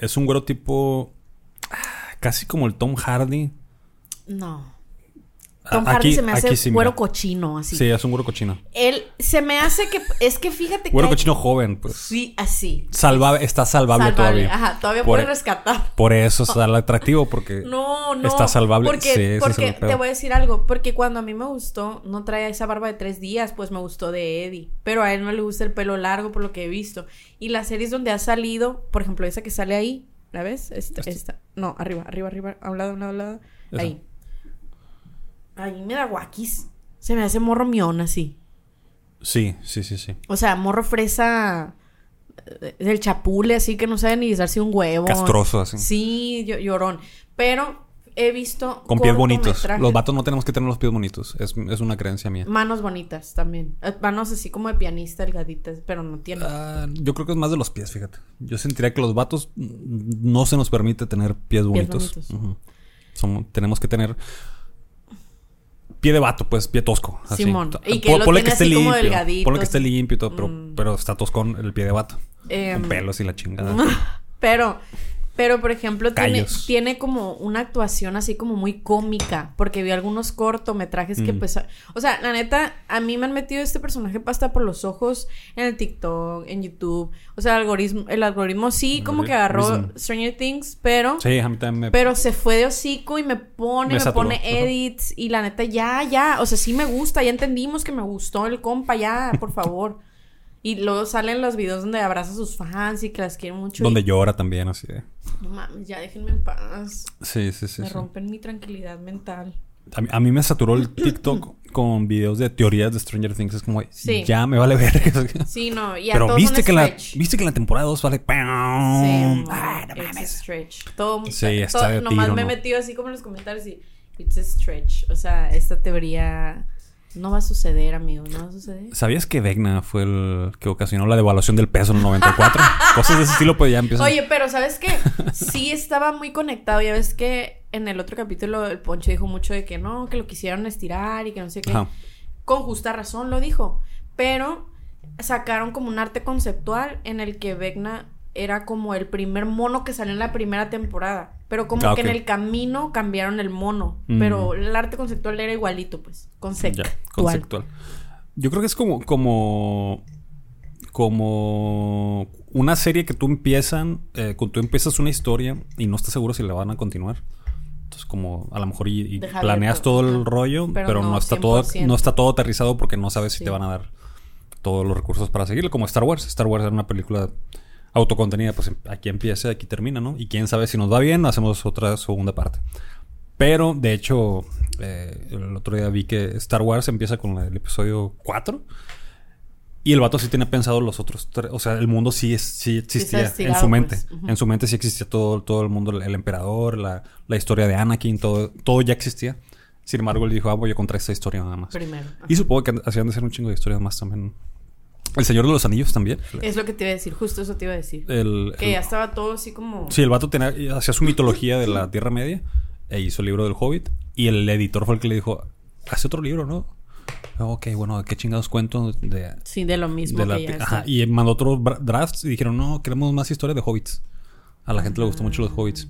Es un güero tipo. ah, Casi como el Tom Hardy. No. Tom Hardy aquí- se me hace sí, mira. cochino, así. Sí, es un güero cochino. Él se me hace que. Es que fíjate Güero que. hay- cochino joven, pues. Sí, así. Salvable, está salvable, Salvable. todavía. Ajá, todavía Por- puedes rescatar. Por eso es el atractivo, porque. No, no. Está salvable. Porque, Sí, porque te voy a decir algo. Porque cuando a mí me gustó, no traía esa barba de tres días, pues me gustó de Eddie. Pero a él no le gusta el pelo largo, por lo que he visto. Y las series donde ha salido, por ejemplo, esa que sale ahí, ¿la ves? Esta, Esta. No, arriba, arriba, arriba. A un lado, a un lado, a un lado. Esa. Ahí. Ahí me da guaquis. Se me hace morro mión así. Sí, sí, sí, sí. O sea, morro fresa eh, del chapule, así que no sabe ni guisarse un huevo. Castroso, así. Sí, llorón. Pero he visto. Con pies bonitos. Los vatos no tenemos que tener los pies bonitos. Es, es una creencia mía. Manos bonitas también. Eh, Manos así como de pianista, delgaditas, pero no tiene. Ah, yo creo que es más de los pies, fíjate. Yo sentiría que los vatos no se nos permite tener pies bonitos. Somos- tenemos que tener pie de vato, pues pie tosco. Así. Simón. Y que pon- lo ponle esté así como limpio. delgadito, Ponle que esté limpio y todo, pero, Mm. pero está toscón el pie de vato. Em, Con pelos y la chingada. Pero, pero por ejemplo, tiene, tiene como una actuación así como muy cómica. Porque vi algunos cortometrajes que pues. O sea, la neta, a mí me han metido este personaje pasta por los ojos en el TikTok, en YouTube. O sea, el algoritmo, el algoritmo sí como que agarró. Stranger Things, pero. Sí, a mí también me... Pero se fue de hocico y me pone, Me pone edits y la neta ya, ya, o sea, sí me gusta, ya entendimos que me gustó el compa, ya, por favor. y luego salen los videos donde abraza a sus fans y que las quiere mucho. Donde y, llora también, así de... no mames, ya déjenme en paz. Sí, sí, sí. me sí. rompen mi tranquilidad mental. A mí, a mí me saturó el TikTok con videos de teorías de Stranger Things. Es como, Sí. ya me vale ver. Sí, no, y a Pero todos viste que, la, viste que la temporada 2 vale. Sí, Ay, no, no it's a mames. stretch. Todo, Sí, está todo- de nomás me he metido así como en los comentarios y it's a stretch. O sea, esta teoría no va a suceder, amigo, no va a suceder. ¿Sabías que Vecna fue el que ocasionó la devaluación del peso en el 94? Cosas de ese estilo, pues ya empiezan. Oye, pero ¿sabes qué? Sí estaba muy conectado. Ya ves que en el otro capítulo el Poncho dijo mucho de que no, que lo quisieron estirar y que no sé qué. Ajá. Con justa razón lo dijo. Pero sacaron como un arte conceptual en el que Vecna era como el primer mono que salió en la primera temporada. Pero como Ah, que en el camino cambiaron el mono. Mm. Pero el arte conceptual era igualito, pues. Ya, Conceptual. conceptual. Yo creo que es como, como, como una serie que tú empiezan, eh, tú empiezas una historia y no estás seguro si la van a continuar. Entonces, como a lo mejor y, planeas todo el rollo, Pero pero, no, no está todo, 100%. no está todo aterrizado porque no sabes si te van a dar todos los recursos para seguirlo. Como Star Wars. Star Wars era una película autocontenida, pues aquí empieza, aquí termina, ¿no? Y quién sabe si nos va bien, hacemos otra segunda parte. Pero, de hecho, eh, el otro día vi que Star Wars empieza con el episodio 4. Y el vato sí tiene pensado los otros tres. O sea, el mundo sí, es, sí existía en su mente. pues. Ujú. En su mente sí existía todo, todo el mundo, el, el emperador, la, la historia de Anakin, todo, todo ya existía. Sin embargo, él dijo, ah, voy a contar esta historia nada más. Primero. Y supongo que hacían de ser un chingo de historias más también. El Señor de los Anillos también. Es lo que te iba a decir, justo eso te iba a decir. El, que el- ya estaba todo así como... Sí, el vato tenía, hacía su mitología de la Tierra Media e hizo el libro del Hobbit. Y el editor fue el que le dijo, hace otro libro, ¿no? Ah, Ok, bueno, ¿qué chingados cuento de, Sí, de lo mismo de la... que ya Ajá, y mandó otros drafts y dijeron, no, queremos más historias de Hobbits. A la gente le gustó mucho los Hobbits.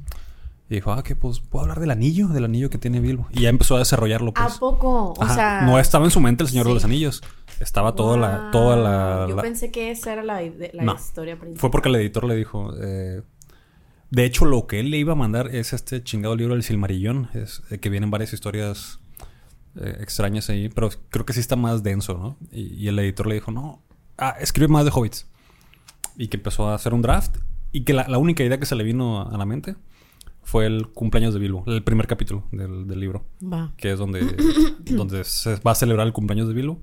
Y dijo, ah, que pues puedo hablar del anillo, del anillo que tiene Bilbo. Y ya empezó a desarrollarlo, ¿A pues. poco? O Ajá, sea... no estaba en su mente el Señor de sí. los Anillos. Estaba toda la... Toda la, Yo la- pensé que esa era la, la No. historia principal. Fue porque el editor le dijo. eh, de hecho, lo que él le iba a mandar es este chingado libro del Silmarillón. Es, eh, que vienen varias historias eh, extrañas ahí. Pero creo que sí está más denso, ¿no? Y, y el editor le dijo, no. Ah, escribe más de hobbits. Y que empezó a hacer un draft. Y que la, la única idea que se le vino a, a la mente fue el cumpleaños de Bilbo. El primer capítulo del, del libro. Va. Que es donde, donde se va a celebrar el cumpleaños de Bilbo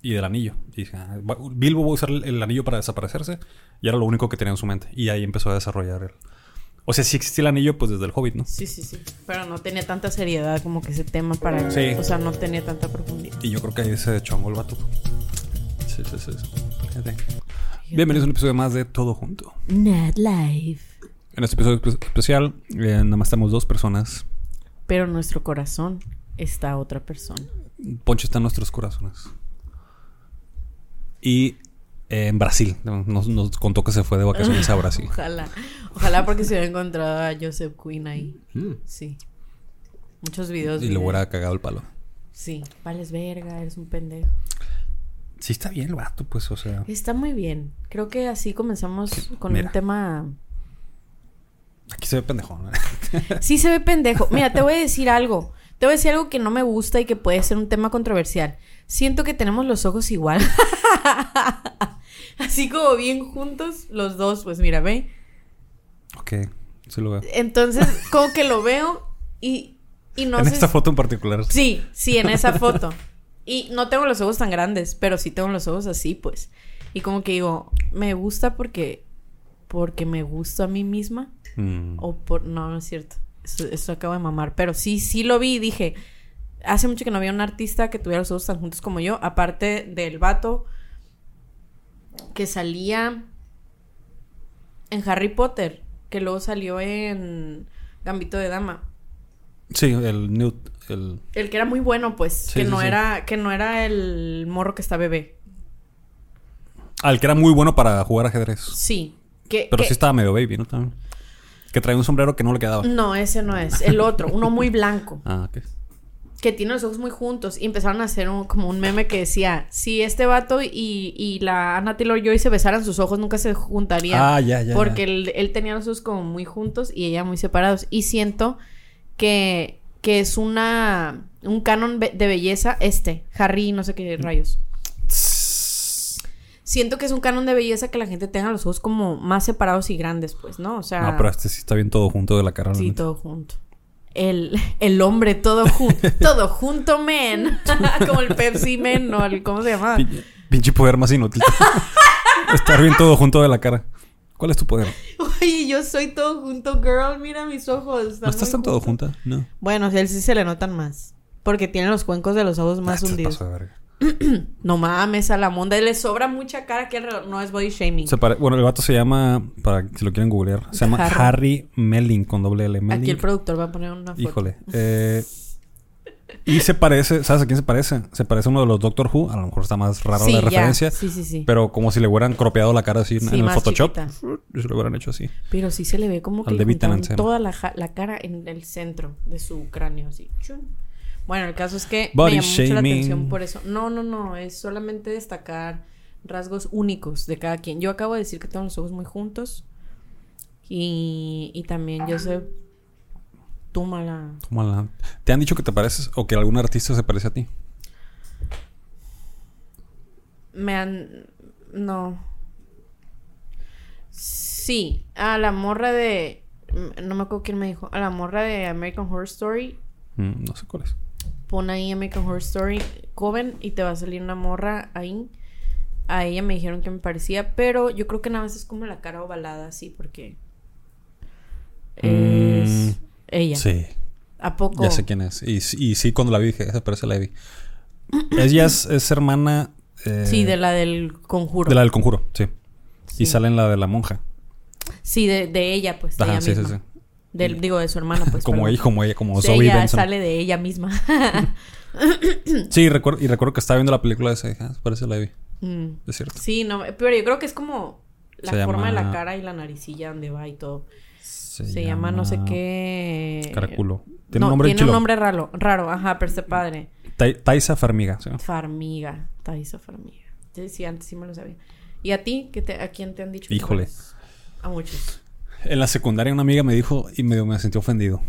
y del anillo. Y dije, ah, Bilbo va a usar el, el anillo para desaparecerse. Y era lo único que tenía en su mente. Y ahí empezó a desarrollar el. O sea, si existía el anillo, pues desde el Hobbit, ¿no? Sí, sí, sí. Pero no tenía tanta seriedad como que ese tema para... Sí. O sea, no tenía tanta profundidad. Y yo creo que ahí se chongó el vato. Sí, sí, sí. sí. Bienvenidos a un episodio más de Todo Junto. Nat Life. En este episodio espe- especial, eh, nada más estamos dos personas. Pero en nuestro corazón está otra persona. Poncho está en nuestros corazones. Y En Brasil. Nos, nos contó que se fue de vacaciones a Brasil. Ojalá. Ojalá porque se hubiera encontrado a Joseph Quinn ahí. Mm. Sí. Muchos videos. Y le hubiera cagado el palo. Sí. Vales verga, eres un pendejo. Sí, está bien el vato, pues, o sea. Está muy bien. Creo que así comenzamos con Mira. un tema. Aquí se ve pendejón. ¿no? Sí se ve pendejo. Mira, te voy a decir algo. Te voy a decir algo que no me gusta y que puede ser un tema controversial. Siento que tenemos los ojos igual. Así como bien juntos, los dos, pues mira, ve. ok, sí lo veo. Entonces, como que lo veo y, y no en sé. esta foto en particular. Sí, sí, en esa foto. Y no tengo los ojos tan grandes, pero sí tengo los ojos así, pues. Y como que digo, me gusta porque. Porque me gusto a mí misma. Mm. O por. No, no es cierto. Eso, eso acabo de mamar. Pero sí, sí lo vi y dije. Hace mucho que no había un artista que tuviera los ojos tan juntos como yo. Aparte del vato que salía en Harry Potter. Que luego salió en Gambito de Dama. Sí, el Newt, el... El que era muy bueno, pues. Sí, que sí, no sí. era. Que no era el morro que está bebé. Al que era muy bueno para jugar ajedrez. Sí. Que, Pero que- sí estaba medio baby, ¿no? También. Que traía un sombrero que no le quedaba. No, ese no es. El otro. uno muy blanco. Ah, ok. que tiene los ojos muy juntos y empezaron a hacer un- como un meme que decía, si este vato y, y la Anna Taylor-Joy se besaran, sus ojos nunca se juntarían. Ah, ya, ya. porque él, él tenía los ojos como muy juntos y ella muy separados. Y siento que, que es una un canon de belleza este, Harry no sé qué rayos. Siento que es un canon de belleza que la gente tenga los ojos como más separados y grandes, pues, ¿no? O sea, No, pero este sí está bien todo junto de la cara. Sí, todo junto. El, el hombre todo junto. todo junto, men. Como el Pepsi Men, ¿no? El, ¿Cómo se llama? Pin- Pinche poder más inútil. Estar bien todo junto de la cara. ¿Cuál es tu poder? Oye, yo soy todo junto, girl. Mira mis ojos. ¿No estás tan todo junta? No. Bueno, a él sí se le notan más. Porque tiene los cuencos de los ojos Ah, más se hundidos. pasó de verga. No mames, a la monda. Le sobra mucha cara que. No es body shaming. Se pare- Bueno, el vato se llama, para si lo quieren googlear, se llama Harry. Harry Melling con doble L. Melling. Aquí el productor va a poner una foto. Híjole. Eh, y se parece, ¿sabes a quién se parece? Se parece a uno de los Doctor Who. A lo mejor está más raro Sí, la ya. referencia. Sí, sí, sí. Pero como si le hubieran cropeado la cara así en- Sí, en el Photoshop. se lo hubieran hecho así. Pero sí se le ve como que le toda la, la cara en el centro de su cráneo, así. Chun. Bueno, el caso es que Body me llamó mucho la atención por eso. No, no, no, es solamente destacar rasgos únicos de cada quien. Yo acabo de decir que tengo los ojos muy juntos. Y, y también yo sé... Tú mala... Como la- ¿Te han dicho que te pareces o que algún artista se parece a ti? Me han... No. Sí, a la morra de... No me acuerdo quién me dijo. A la morra de American Horror Story Mm, no sé cuál es. Pon ahí American Horror Story Coven y te va a salir una morra ahí. A ella me dijeron que me parecía, pero yo creo que nada más es como la cara ovalada así, porque es Mm, ella. Sí. ¿A poco? Ya sé quién es. Y, y sí, cuando la vi dije, esa parece la. Ella es, es hermana... eh, Sí, de la del conjuro. de la del conjuro, sí. Sí. Y sale en la de la monja. Sí, de, de ella, pues, de Ajá, ella sí, sí, sí. Del, digo, de su hermana, pues. como ella, como ella, como Sí, Zoe ella Benson. sale de ella misma. Sí, recuerdo, y recuerdo que estaba viendo la película esa y dije, ah, parece la Evie. Mm. Es cierto. Sí, no, pero yo creo que es como la Se forma de la cara y la naricilla donde va y todo. Se, Se, llama, no sé qué. Caraculo. Tiene no, un nombre tiene chilo. un nombre raro, raro, ajá, pero está padre. Tai- Taisa Farmiga. ¿sí? Farmiga, Taisa Farmiga. Sí, sí, antes sí me lo sabía. ¿Y a ti? ¿Qué te, ¿A quién te han dicho? Híjole. A muchos. En la secundaria una amiga me dijo y medio me sentí ofendido.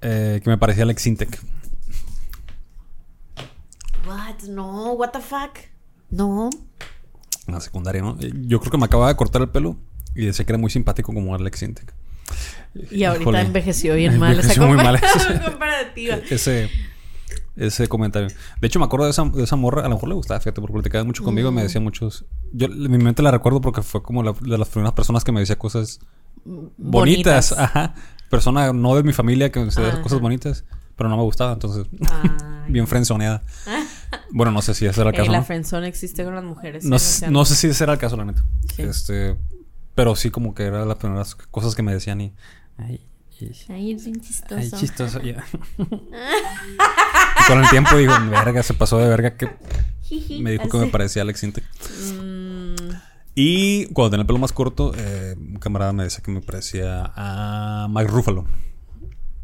eh, que me parecía Alex Intec. What? No, what the fuck? No. En la secundaria, ¿no? Eh, Yo creo que me acababa de cortar el pelo y decía que era muy simpático como Alex Intec. Y ahorita Híjole. envejeció bien mal esa Envejeció muy mal. compara- comparativa. ese, ese comentario. De hecho, me acuerdo de esa, de esa morra. A lo mejor le gustaba, fíjate, porque platicaba mucho conmigo y Mm. me decía muchos. Yo en mi mente la recuerdo porque fue como la, de las primeras personas que me decía cosas bonitas. Ajá. Persona no de mi familia que decía Ajá. cosas bonitas, pero no me gustaba. Entonces, bien frenzoneada. bueno, no sé si ese era el Eh, caso. la ¿no? existe con las mujeres. No, no sé si ese era el caso, la neta. Sí. Este, pero sí como que era las primeras cosas que me decían y... Ay, es bien chistoso. ay, chistoso. ya. y con el tiempo digo, verga, se pasó de verga que me dijo que me parecía Alex Intec. Mm, Y cuando tenía el pelo más corto, eh, un camarada me decía que me parecía a Mike Ruffalo.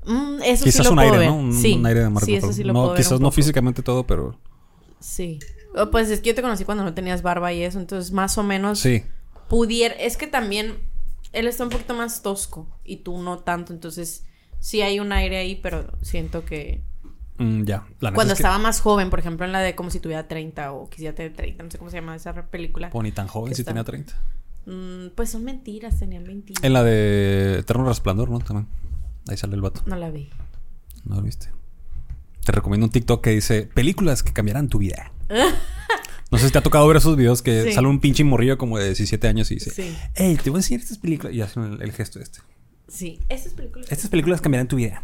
Mm, eso quizás sí lo un puedo aire, ver. ¿no? Un, sí, un aire de Mark sí, eso Ruffalo. sí lo no, puedo quizás no físicamente todo, pero Sí. Oh, Pues es que yo te conocí cuando no tenías barba y eso, entonces más o menos sí. pudiera... Es que también él está un poquito más tosco y tú no tanto, entonces sí hay un aire ahí, pero siento que... Mm, ya. La Cuando que estaba más joven, por ejemplo, en la de como si tuviera 30 o quisiera tener 30, no sé cómo se llama esa película. Pony tan joven si está- tenía 30. Mm, pues son mentiras, tenían 20. En la de Eterno Resplandor, ¿no? También. Ahí sale el vato. No la vi. ¿No lo viste? Te recomiendo un TikTok que dice películas que cambiarán tu vida. No sé si te ha tocado ver esos videos que Sí. sale un pinche morrillo como de 17 años y dice, Sí. hey, te voy a enseñar estas películas. Y hacen el, el gesto este. Sí, esas películas. Estas películas cambiarán tu vida.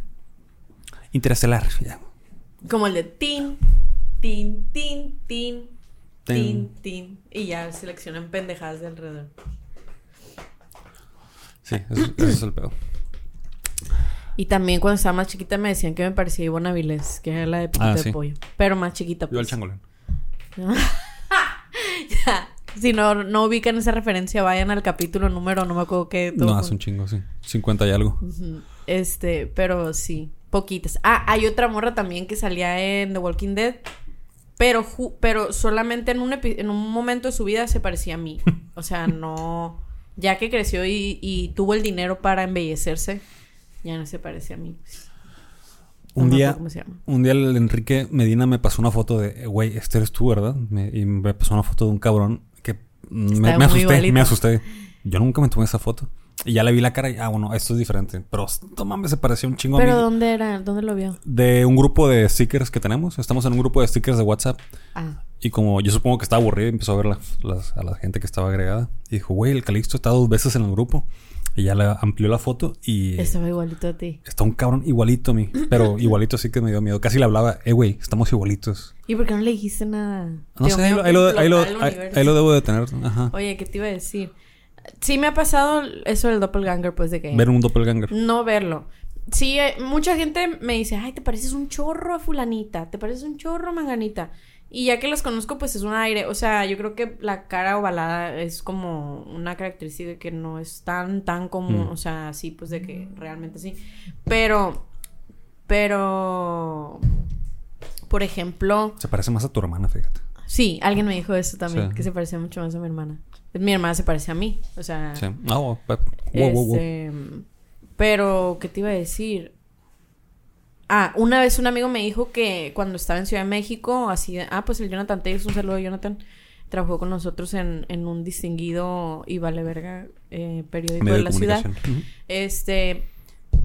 Interestelar. ya. Como el de tin, tin, tin, tin, tin, Tin. tin. Y ya seleccionan pendejadas de alrededor. Sí, eso, eso es el pedo. Y también cuando estaba más chiquita me decían que me parecía Ivonne Avilés, que era la de Ah, de sí. Pollo. Pero más chiquita, Yo al pues. changolén. Ya. Si no, no ubican esa referencia, vayan al capítulo número, no me acuerdo qué. todo No, es un chingo, sí. 50 y algo. Este, pero sí, poquitas. Ah, hay otra morra también que salía en The Walking Dead. Pero, ju- pero solamente en un, en un momento de su vida se parecía a mí. O sea, no. Ya que creció y, y tuvo el dinero para embellecerse, ya no se parecía a mí. No Un día, acuerdo ¿Cómo se llama? un día el Enrique Medina me pasó una foto de, "Eh, güey, este eres tú, ¿verdad? Me- y me pasó una foto de un cabrón que me, asusté, igualito. me asusté. Yo nunca me tomé esa foto. Y ya le vi la cara y, ah, bueno, esto es diferente. Pero, no mames, se parecía un chingo a Pero mí. ¿dónde era? ¿Dónde lo vio? De un grupo de stickers que tenemos. Estamos en un grupo de stickers de WhatsApp. Ah, Y como yo supongo que estaba aburrido, empezó a ver las- a la gente que estaba agregada. Y dijo, güey, el Calixto está dos veces en el grupo. Y ya le amplió la foto y... estaba igualito a ti. Está un cabrón igualito a mí. Pero igualito sí que me dio miedo. Casi le hablaba, eh, güey, estamos igualitos. ¿Y por qué no le dijiste nada? No sé, ahí lo, ahí, lo, ahí, lo, ahí lo debo de tener. Ajá. Oye, ¿qué te iba a decir? Sí me ha pasado eso del doppelganger, pues, de que... Ver un doppelganger. No verlo. Sí, eh, mucha gente me dice, ay, te pareces un chorro a fulanita, te pareces un chorro a manganita. Y ya que las conozco, pues es un aire. O sea, yo creo que la cara ovalada es como una característica que no es tan, tan común. Mm. O sea, sí, pues de que realmente sí. Pero, pero, por ejemplo, Se parece más a tu hermana, fíjate. sí, alguien me dijo eso también, Sí. que se parecía mucho más a mi hermana. Mi hermana se parece a mí. O sea, Sí. No, wow, wow, wow. este, Pero, ¿qué te iba a decir? Ah, una vez un amigo me dijo que cuando estaba en Ciudad de México, así ah, pues el Jonathan Telles, un saludo a Jonathan, trabajó con nosotros en, en un distinguido y vale verga eh, periódico Medio de de la ciudad. Este,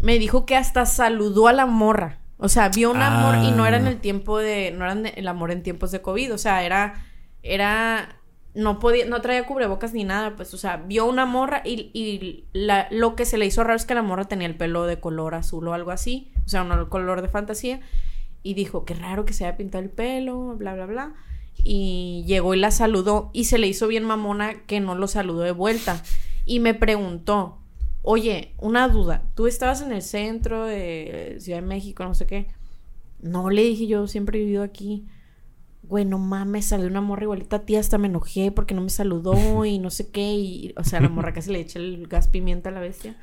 me dijo que hasta saludó a la morra. O sea, vio un amor y no era en Ah. el tiempo de, no era el amor en tiempos de COVID. O sea, era, era, no podía, no traía cubrebocas ni nada. Pues, o sea, vio una morra y, y la, lo que se le hizo raro es que la morra tenía el pelo de color azul o algo así. O sea, un color de fantasía. Y dijo, qué raro que se haya pintado el pelo, bla, bla, bla. Y llegó y la saludó y se le hizo bien mamona que no lo saludó de vuelta. Y me preguntó, oye, una duda, tú estabas en el centro de Ciudad de México, no sé qué. No le dije yo, siempre he vivido aquí. Güey, no mames, salió una morra igualita a ti, hasta me enojé porque no me saludó y no sé qué. Y, o sea, la morra casi le echa el gas pimienta a la bestia.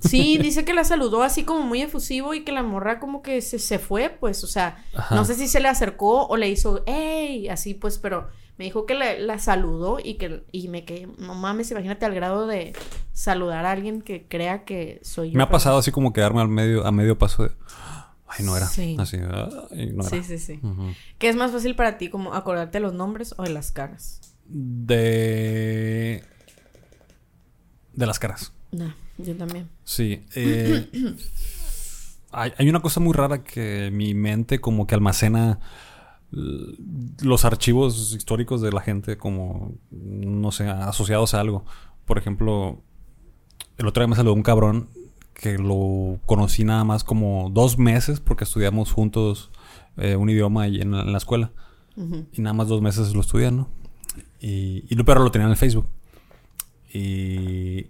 Sí, dice que la saludó así como muy efusivo y que la morra como que se, se fue, pues, o sea, Ajá. no sé si se le acercó o le hizo, ¡ey! Así pues, pero me dijo que la, la saludó y que, y me quedé, no mames, imagínate al grado de saludar a alguien que crea que soy yo. Me ha pasado así como quedarme al medio, a medio paso de. Ay, no era. Sí. Así. ay, no era. Sí, sí, sí. ¿Qué es más fácil para ti, como acordarte de los nombres o de las caras? De. De las caras. No, yo también. Sí. eh, hay, hay una cosa muy rara que mi mente como que almacena los archivos históricos de la gente como, no sé, asociados a algo. Por ejemplo, el otro día me saludó un cabrón que lo conocí nada más como dos meses porque estudiamos juntos eh, un idioma en la, en la escuela. Y nada más dos meses lo estudié, ¿no? Y, y lo- pero lo tenía en el Facebook. Y,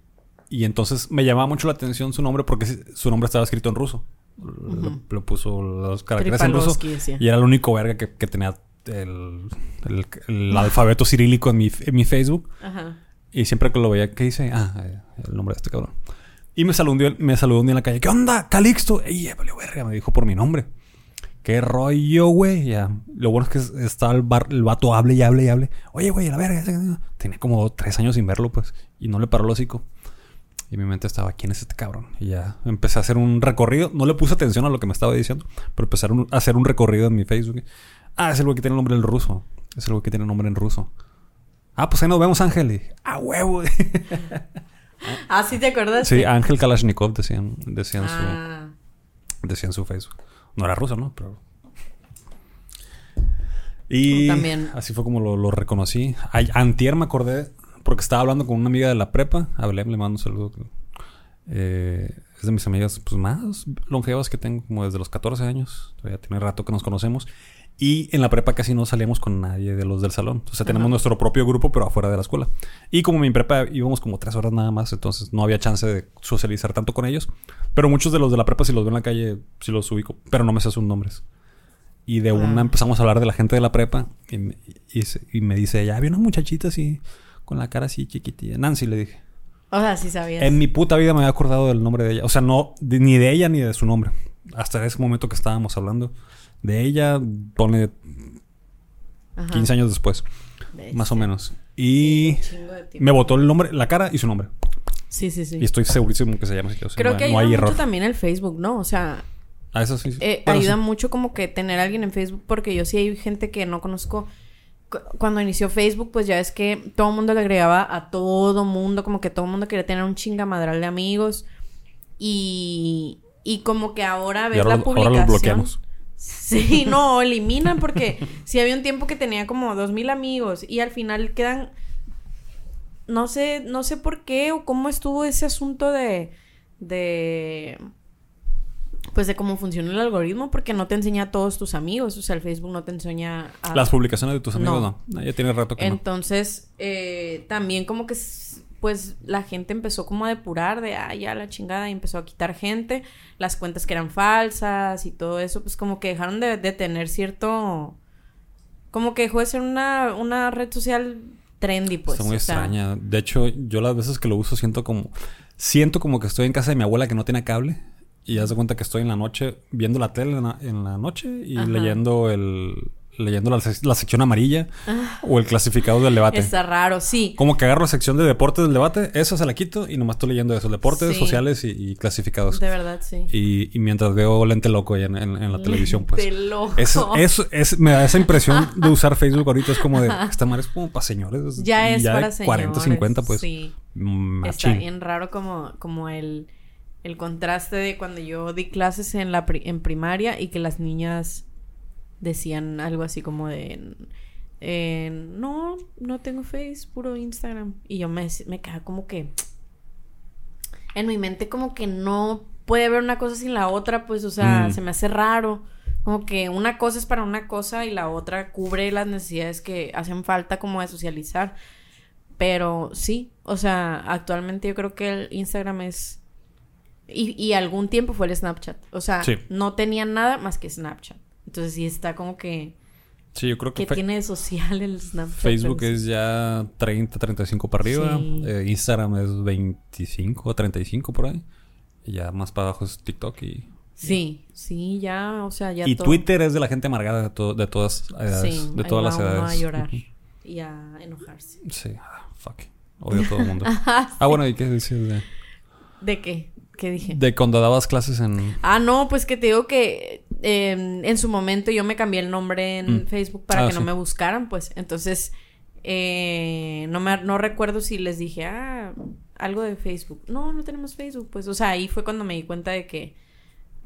y entonces me llamaba mucho la atención su nombre porque su nombre estaba escrito en ruso. Lo- lo, puso los caracteres en ruso. Y era el único verga que, que tenía el, el- el alfabeto cirílico en mi, en mi Facebook. Ajá. Y siempre que lo veía, ¿qué dice? Ah, el nombre de este cabrón. Y me saludó, me saludó un día en la calle. ¿Qué onda, Calixto? Ey, valió verga, me dijo por mi nombre. ¿Qué rollo, güey? Ya. Lo bueno es que estaba el, bar, el vato, hable y hable y hable. Oye, güey, la verga. Tenía como tres años sin verlo, pues. Y no le paró el hocico. Y mi mente estaba, ¿quién es este cabrón? Y ya empecé a hacer un recorrido. No le puse atención a lo que me estaba diciendo, pero empecé a hacer un recorrido en mi Facebook. Ah, es el güey que tiene el nombre en ruso. Es el güey que tiene el nombre en ruso. Ah, pues ahí nos vemos, Ángel. Y, ah, huevo. ah, sí te acuerdas. Sí, Ángel Kalashnikov decían, decían ah. su decían su Facebook. No era ruso, ¿no? Pero y también. así fue como lo, reconocí. antier me acordé porque estaba hablando con una amiga de la prepa. Hablé, le mando un saludo. Eh, es de mis amigas pues, más longevas que tengo, como desde los 14 años. Todavía tiene rato que nos conocemos. Y en la prepa casi no salíamos con nadie de los del salón. O sea, tenemos nuestro propio grupo, pero afuera de la escuela. Y como mi prepa íbamos como tres horas nada más, entonces no había chance de socializar tanto con ellos. Pero muchos de los de la prepa, si los veo en la calle, sí los ubico, pero no me sé sus nombres. Y de una ah. empezamos a hablar de la gente de la prepa. Y, me dice, ya había una muchachita así, con la cara así chiquitilla. Nancy le dije. O sea, sí sabías. En mi puta vida me había acordado del nombre de ella. O sea, no, ni de ella ni de su nombre. Hasta ese momento que estábamos hablando de ella, pone 15 años después. Más o menos. Y me botó el nombre, la cara y su nombre. Sí, sí, sí. Y estoy segurísimo que se llama así. Creo que hay mucho también el Facebook, ¿no? O sea... Ah, eso sí. Eh, ayuda mucho como que tener a alguien en Facebook porque yo sí hay gente que no conozco cuando inició Facebook, pues ya es que todo el mundo le agregaba a todo mundo, como que todo el mundo quería tener un chingamadral de amigos. Y, y como que ahora ves la publicación. Ahora los bloqueamos. Sí, no, eliminan porque si había un tiempo que tenía como dos mil amigos y al final quedan no sé, no sé por qué o cómo estuvo ese asunto de de pues de cómo funciona el algoritmo porque no te enseña a todos tus amigos, o sea, el Facebook no te enseña a... Las publicaciones de tus amigos no, no. ya tiene rato que Entonces, eh, también como que pues la gente empezó como a depurar de, ah, ya la chingada, y empezó a quitar gente, las cuentas que eran falsas y todo eso, pues como que dejaron de, tener cierto, como que dejó de ser una, una red social trendy, pues. Está muy extraña. De hecho, yo las veces que lo uso siento como, siento como que estoy en casa de mi abuela que no tiene cable. Y haz de cuenta que estoy en la noche viendo la tele en la, noche y leyendo el, leyendo la, sección amarilla ah. o el clasificado del debate. Está raro, sí. Como que agarro la sección de deportes del debate, eso se la quito y nomás estoy leyendo eso, deportes sociales y, clasificados. De verdad, sí. Y, mientras veo lente loco ahí en, la televisión, pues. Lente loco. Es, me da esa impresión de usar Facebook ahorita, es como de, esta madre es como para señores. Ya es para señores. 40, 50, pues. Sí. Está bien raro como, como el, el contraste de cuando yo di clases en, la en primaria y que las niñas decían algo así como de... no, no tengo Facebook, puro Instagram. Y yo me, me quedaba como que... En mi mente como que no puede haber una cosa sin la otra, pues, o sea, mm. se me hace raro. Como que una cosa es para una cosa y la otra cubre las necesidades que hacen falta como de socializar. Pero sí, o sea, actualmente yo creo que el Instagram es... Y, y algún tiempo fue el Snapchat. O sea, no tenía nada más que Snapchat. Entonces sí está como que... Sí, yo creo que... ¿Qué tiene de social el Snapchat? Facebook es ya 30, 35 para arriba. Eh, Instagram es 25 o 35 por ahí. Y ya más para abajo es TikTok y... Sí, sí, ya, o sea, ya Y Twitter es de la gente amargada de, de todas edades, sí, de todas las edades. a llorar y a enojarse. Sí, ah, fuck. Odio a todo el mundo. ah, bueno, ¿y qué dices de...? ¿De qué? ¿Qué dije? De cuando dabas clases en... Ah, no, pues que te digo que em, en su momento yo me cambié el nombre en mm. Facebook para ah, que no me buscaran, pues. Entonces, eh, no, me, no recuerdo si les dije, ah, algo de Facebook. No, no tenemos Facebook, pues. O sea, ahí fue cuando me di cuenta de que...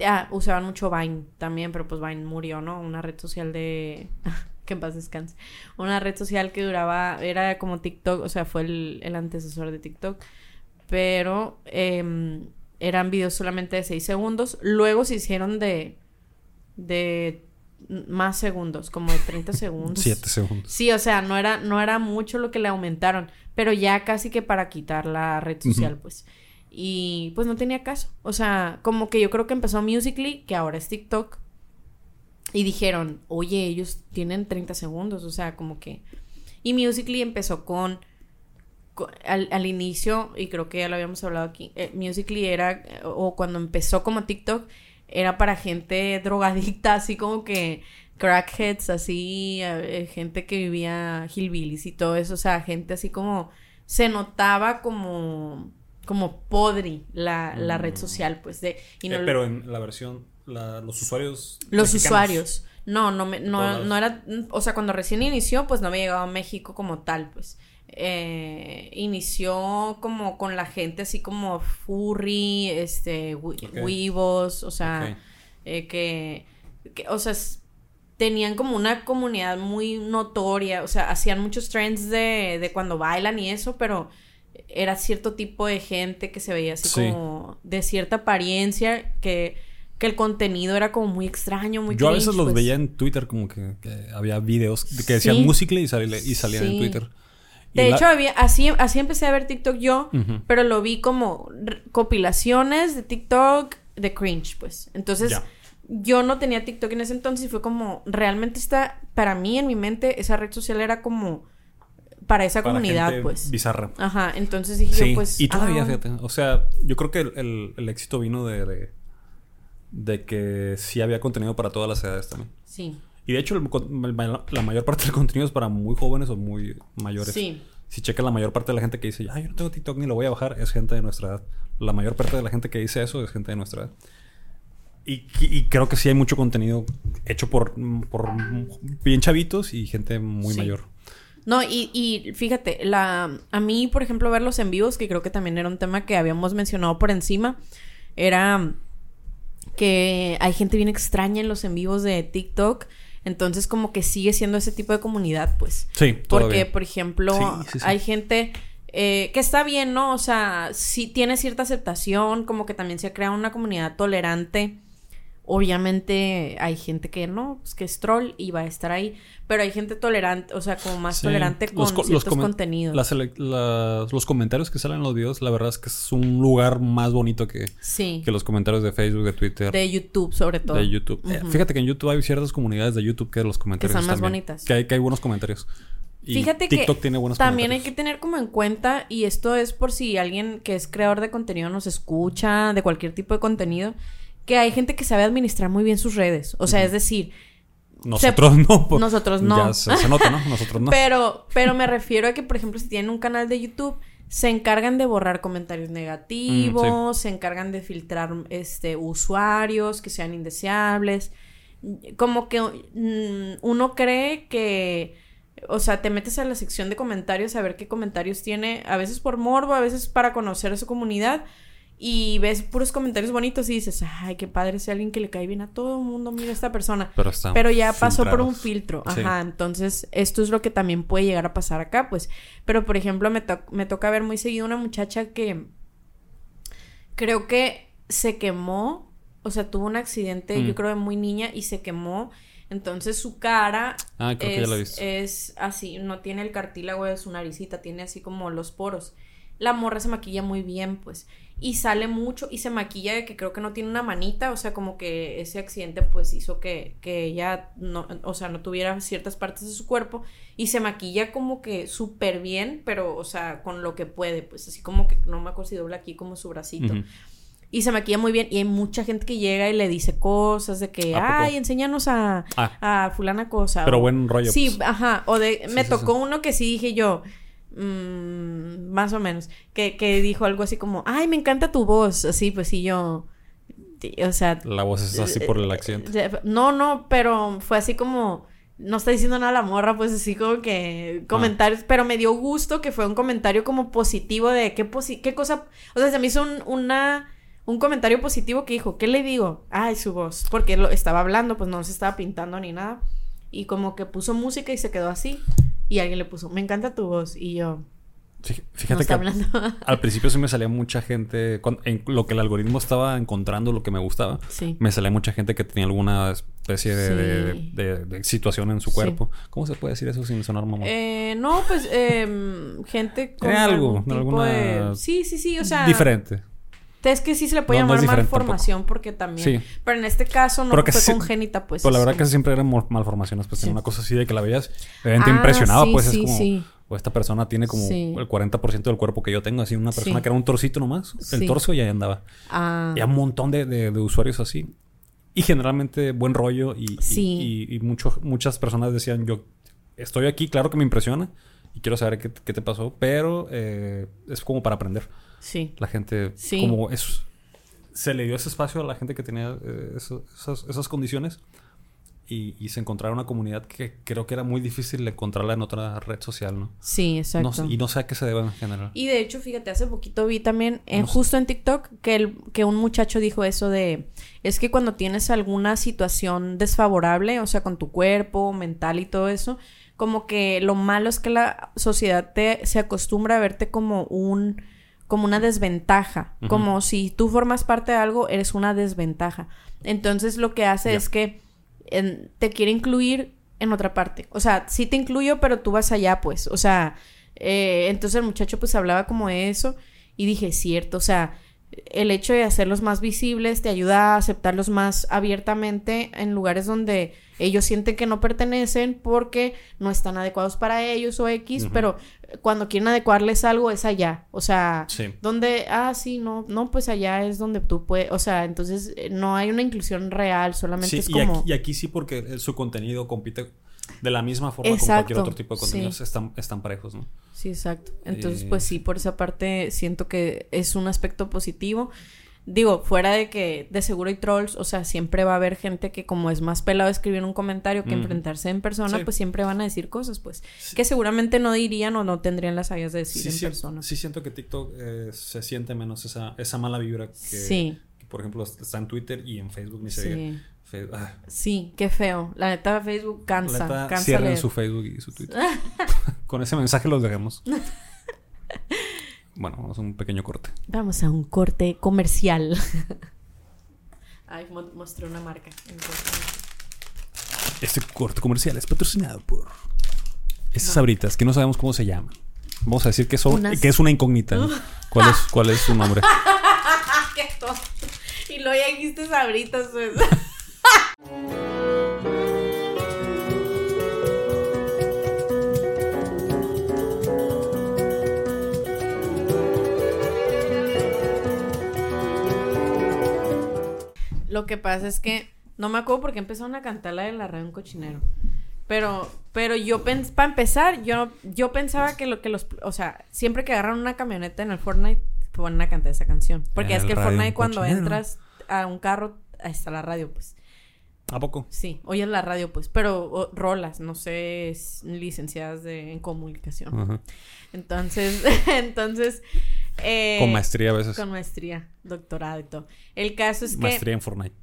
Ah, usaban mucho Vine también, pero pues Vine murió, ¿no? Una red social de... que en paz descanse. Una red social que duraba... Era como TikTok, o sea, fue el, el antecesor de TikTok. Pero... Eh, eran videos solamente de 6 segundos. Luego se hicieron de, de más segundos, como de 30 segundos. 7 segundos. Sí, o sea, no era, no era mucho lo que le aumentaron, pero ya casi que para quitar la red social, pues. Y pues no tenía caso. O sea, como que yo creo que empezó Musically, que ahora es TikTok. Y dijeron, oye, ellos tienen 30 segundos, o sea, como que... Y Musically empezó con co- al, al inicio, y creo que ya lo habíamos hablado aquí, eh, Musical.ly era, eh, o cuando empezó como TikTok, era para gente drogadicta, así como que crackheads, así, eh, gente que vivía hillbillies y todo eso, o sea, gente así como, se notaba como, como podri la, la red Mm. social, pues, de, y no Eh, pero en la versión, la- los usuarios. los mexicanos. usuarios. No, no, me, no, no era, o sea, cuando recién inició, pues no había llegado a México como tal, pues. Eh, inició como con la gente así como furry, este, wi- Ok. weebos, o sea, eh, que, que, o sea, tenían como una comunidad muy notoria, o sea, hacían muchos trends de, de cuando bailan y eso, pero era cierto tipo de gente que se veía así Sí. como de cierta apariencia, que, que el contenido era como muy extraño, muy Yo a veces los pues. veía en Twitter como que, que había videos de que decían Sí. musical y, salía- y salían Sí. en Twitter. De la- hecho, había, así, así empecé a ver TikTok yo, pero lo vi como compilaciones de TikTok de cringe, pues. Entonces, Ya. yo no tenía TikTok en ese entonces y fue como, realmente está, para mí en mi mente, esa red social era como para esa para comunidad, gente pues. Bizarra. Ajá, entonces dije Sí, yo, pues. y todavía, ah, fíjate. O sea, yo creo que el, el- el éxito vino de, de, de que sí había contenido para todas las edades también. Sí, Y de hecho, el el la mayor parte del contenido es para muy jóvenes o muy mayores. sí. Si checa la mayor parte de la gente que dice, ay, yo no tengo TikTok ni lo voy a bajar, es gente de nuestra edad. La mayor parte de la gente que dice eso es gente de nuestra edad. Y, y creo que sí hay mucho contenido hecho por, por bien chavitos y gente muy Sí. mayor. No, y, y fíjate, la, a mí, por ejemplo, ver los en vivos, que creo que también era un tema que habíamos mencionado por encima, era que hay gente bien extraña en los en vivos de TikTok, entonces como que sigue siendo ese tipo de comunidad, pues. Sí, Porque, por ejemplo, Sí, sí, sí. hay gente eh, que está bien, ¿no? O sea, sí tiene cierta aceptación, como que también se ha creado una comunidad tolerante. Obviamente hay gente que no, pues que es troll y va a estar ahí, pero hay gente tolerante, o sea, como más Sí. tolerante con Los co- los ciertos contenidos. Las los comentarios que salen en los videos, la verdad es que es un lugar más bonito que, Sí, que los comentarios de Facebook, de Twitter, de, de YouTube sobre todo. YouTube. Eh, fíjate que en YouTube hay ciertas comunidades de YouTube que los comentarios son más están bien. bonitas. Que hay, que hay buenos comentarios. Y Fíjate TikTok que tiene buenos también hay que tener como en cuenta, y esto es por si alguien que es creador de contenido nos escucha, de cualquier tipo de contenido, que hay gente que sabe administrar muy bien sus redes. O sea, es decir, Nosotros no. por- Nosotros no. Ya se, se nota, ¿no? Nosotros no. Pero, pero me refiero a que, por ejemplo, si tienen un canal de YouTube, se encargan de borrar comentarios negativos, se encargan de filtrar este usuarios que sean indeseables. Como que mm, uno cree que, o sea, te metes a la sección de comentarios a ver qué comentarios tiene, a veces por morbo, a veces para conocer a su comunidad. Y ves puros comentarios bonitos y dices, ay, qué padre es alguien que le cae bien a todo el mundo, mira esta persona. Pero, está Pero ya pasó por un filtro. Sí. Ajá. Entonces, esto es lo que también puede llegar a pasar acá, pues. Pero, por ejemplo, me, to- me toca ver muy seguido una muchacha que creo que se quemó. O sea, tuvo un accidente, Mm. yo creo, de muy niña y se quemó. Entonces, su cara Ah, creo que ya es, la he visto. es así, no tiene el cartílago de su naricita, tiene así como los poros. La morra se maquilla muy bien, pues. Y sale mucho y se maquilla de que creo que no tiene una manita, o sea, como que ese accidente pues hizo que, que ella no, o sea, no tuviera ciertas partes de su cuerpo y se maquilla como que súper bien, pero, o sea, con lo que puede, pues así como que no me acuerdo si dobla aquí como su bracito. Ujú. Y se maquilla muy bien y hay mucha gente que llega y le dice cosas de que, ay, enséñanos a, Ah. a fulana cosa. Pero o- buen rollo. Sí, pues. ajá. O de, Sí, me sí, tocó sí. uno que sí dije yo, mm, más o menos, que, que dijo algo así como, ay, me encanta tu voz. Así, pues sí, yo, o sea... La voz es así por el accidente. eh, No, no, pero fue así como... No está diciendo nada la morra, pues así como que comentarios, pero me dio gusto que fue un comentario como positivo de qué, posi- qué cosa, o sea, se me hizo un, una, un comentario positivo que dijo, ¿qué le digo? Ay, su voz, porque lo estaba hablando, pues no se estaba pintando ni nada, y como que puso música y se quedó así, y alguien le puso, me encanta tu voz, y yo, Fíjate que hablando. al principio sí me salía mucha gente. cuan- En lo que el algoritmo estaba encontrando, lo que me gustaba, sí. me salía mucha gente que tenía alguna especie de, de- Sí. de- de situación en su Sí. cuerpo. ¿Cómo se puede decir eso sin sonar mamón? Eh, no, pues em, gente con Eh, algo, algún tipo alguna- de... Sí, sí, sí, o sea... Diferente. Es que sí se le puede No, no llamar diferente malformación porque también. Sí. Pero en este caso no Pero fue congénita, pues. Pues la verdad que siempre eran malformaciones. Pues Sí. tenía una cosa así de que la veías. Ah, impresionado, sí, pues sí, es como. sí. o esta persona tiene como el 40% del cuerpo que yo tengo, así una persona que era un torcito nomás, el torso y ahí andaba. Ah, Y hay un montón de, de- de usuarios así. Y generalmente buen rollo y, y- y, y mucho- muchas personas decían, yo estoy aquí, claro que me impresiona y quiero saber qué, qué te pasó, pero eh, es como para aprender. Sí. La gente, Sí. como es, se le dio ese espacio a la gente que tenía eh, eso- esas, esas condiciones y, y se encontraron una comunidad que creo que era muy difícil encontrarla en otra red social, ¿no? Sí, exacto. No y no sé a qué se debe en general. Y de hecho, fíjate, hace poquito vi también, en, No sé. justo en TikTok, que, el, que un muchacho dijo eso de, es que cuando tienes alguna situación desfavorable, o sea, con tu cuerpo, mental y todo eso, como que lo malo es que la sociedad te, se acostumbra a verte como un como una desventaja, como si tú formas parte de algo, eres una desventaja. Entonces lo que hace es que en- te quiere incluir en otra parte. O sea, sí te incluyo, pero tú vas allá, pues. O sea, eh, entonces el muchacho pues hablaba como de eso y dije, cierto, o sea, el hecho de hacerlos más visibles te ayuda a aceptarlos más abiertamente en lugares donde ellos sienten que no pertenecen porque no están adecuados para ellos o X, pero cuando quieren adecuarles algo es allá, o sea, Sí. donde, ah, sí, no, no, pues allá es donde tú puedes, o sea, entonces eh, no hay una inclusión real, solamente Sí, es y, como... aquí, y aquí sí porque su contenido compite de la misma forma con Exacto, cualquier otro tipo de contenidos. sí. Están, están parejos, ¿no? Sí, exacto. Entonces, Eh, pues sí, por esa parte siento que es un aspecto positivo. Digo, fuera de que de seguro hay trolls, o sea, siempre va a haber gente que como es más pelado escribir un comentario que enfrentarse en persona, Sí. pues siempre van a decir cosas, pues, Sí. que seguramente no dirían o no tendrían las sabias de decir en persona. sí siento que TikTok eh, se siente menos esa, esa mala vibra que, Sí. por ejemplo, está en Twitter y en Facebook ni se. Sí. Ah, Sí, qué feo. La neta, Facebook cansa, la neta, cansa cierren leer. su Facebook y su Twitter. Con ese mensaje los dejamos. bueno, vamos a un pequeño corte. Vamos a un corte comercial. Ay, mo- mostré una marca. Este corte comercial es patrocinado por estas sabritas que no sabemos cómo se llaman. Vamos a decir que, son, Unas- que es una incógnita. ¿no? ¿Cuál, es, ¿Cuál es su nombre? qué tonto. Y luego ya dijiste sabritas, pues. Lo que pasa es que no me acuerdo por qué empezaron a cantar la de la radio un cochinero. Pero, pero yo para empezar, yo, yo pensaba que lo que los, o sea, siempre que agarran una camioneta en el Fortnite, ponen a cantar esa canción. Porque es que el Fortnite cuando cochinero. entras a un carro, ahí está la radio, pues. ¿A poco? Sí, oyes la radio, pues, pero o, rolas, no sé, es- licenciadas de, en comunicación. Ajá. Entonces, entonces... eh, Con maestría a veces. Con maestría, doctorado y todo. El caso es que... Maestría en Fortnite.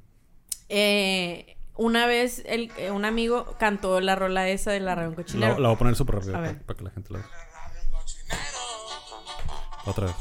Eh, una vez el, eh, un amigo cantó la rola esa de la radio La, cochinero. la voy a poner súper rápido para, que la gente la vea. Otra vez.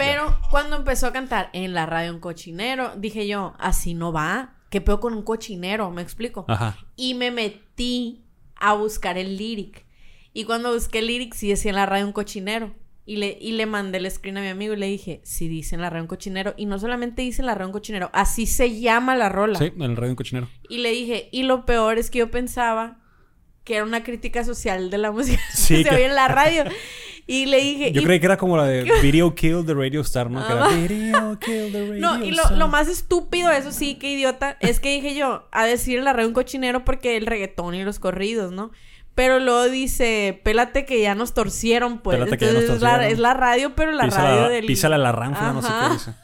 Pero cuando empezó a cantar en la radio un cochinero, dije yo, así no va. ¿Qué peor con un cochinero? ¿Me explico? Ajá. Y me metí a buscar el lyric. Y cuando busqué el lyric, sí decía en la radio un cochinero. Y le, y le mandé el screen a mi amigo y le dije, sí dice en la radio un cochinero. Y no solamente dice en la radio un cochinero, así se llama la rola. Sí, en el radio un cochinero. Y le dije, y lo peor es que yo pensaba que era una crítica social de la música Sí, que se oye en la radio. Y le dije, Yo y- creí que era como la de Video Kill the Radio Star, ¿no? Que era Ah. Video Kill the Radio no, y lo, Star. lo más estúpido, eso sí, que idiota, es que dije yo, a decir en la radio un cochinero porque el reggaetón y los corridos, ¿no? Pero luego dice, pélate que ya nos torcieron, pues. Pélate que ya nos Entonces es, la, torcieron. es la radio, pero la Písala, radio del... písala la ránfula, no sé qué dice.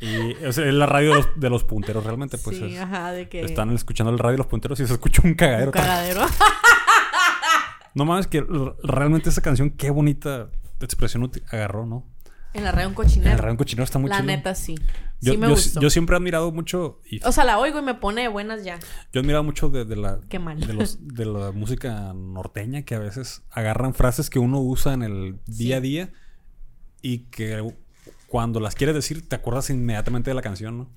Y o sea, es la radio de los, de los punteros, realmente, pues. sí, es- ajá, de que... Están escuchando el radio de los punteros y se escucha un cagadero. un cagadero. No mames, que realmente esa canción, qué bonita expresión agarró, ¿no? en la radio un cochinero. El radio en cochinero está muy la neta, sí. Yo, sí me yo- gustó. yo siempre he admirado mucho, y O sea, la oigo y me pone de buenas ya. yo he admirado mucho de, de la, Qué mal. de, los, de la música norteña que a veces agarran frases que uno usa en el día a día y que cuando las quieres decir te acuerdas inmediatamente de la canción, ¿no?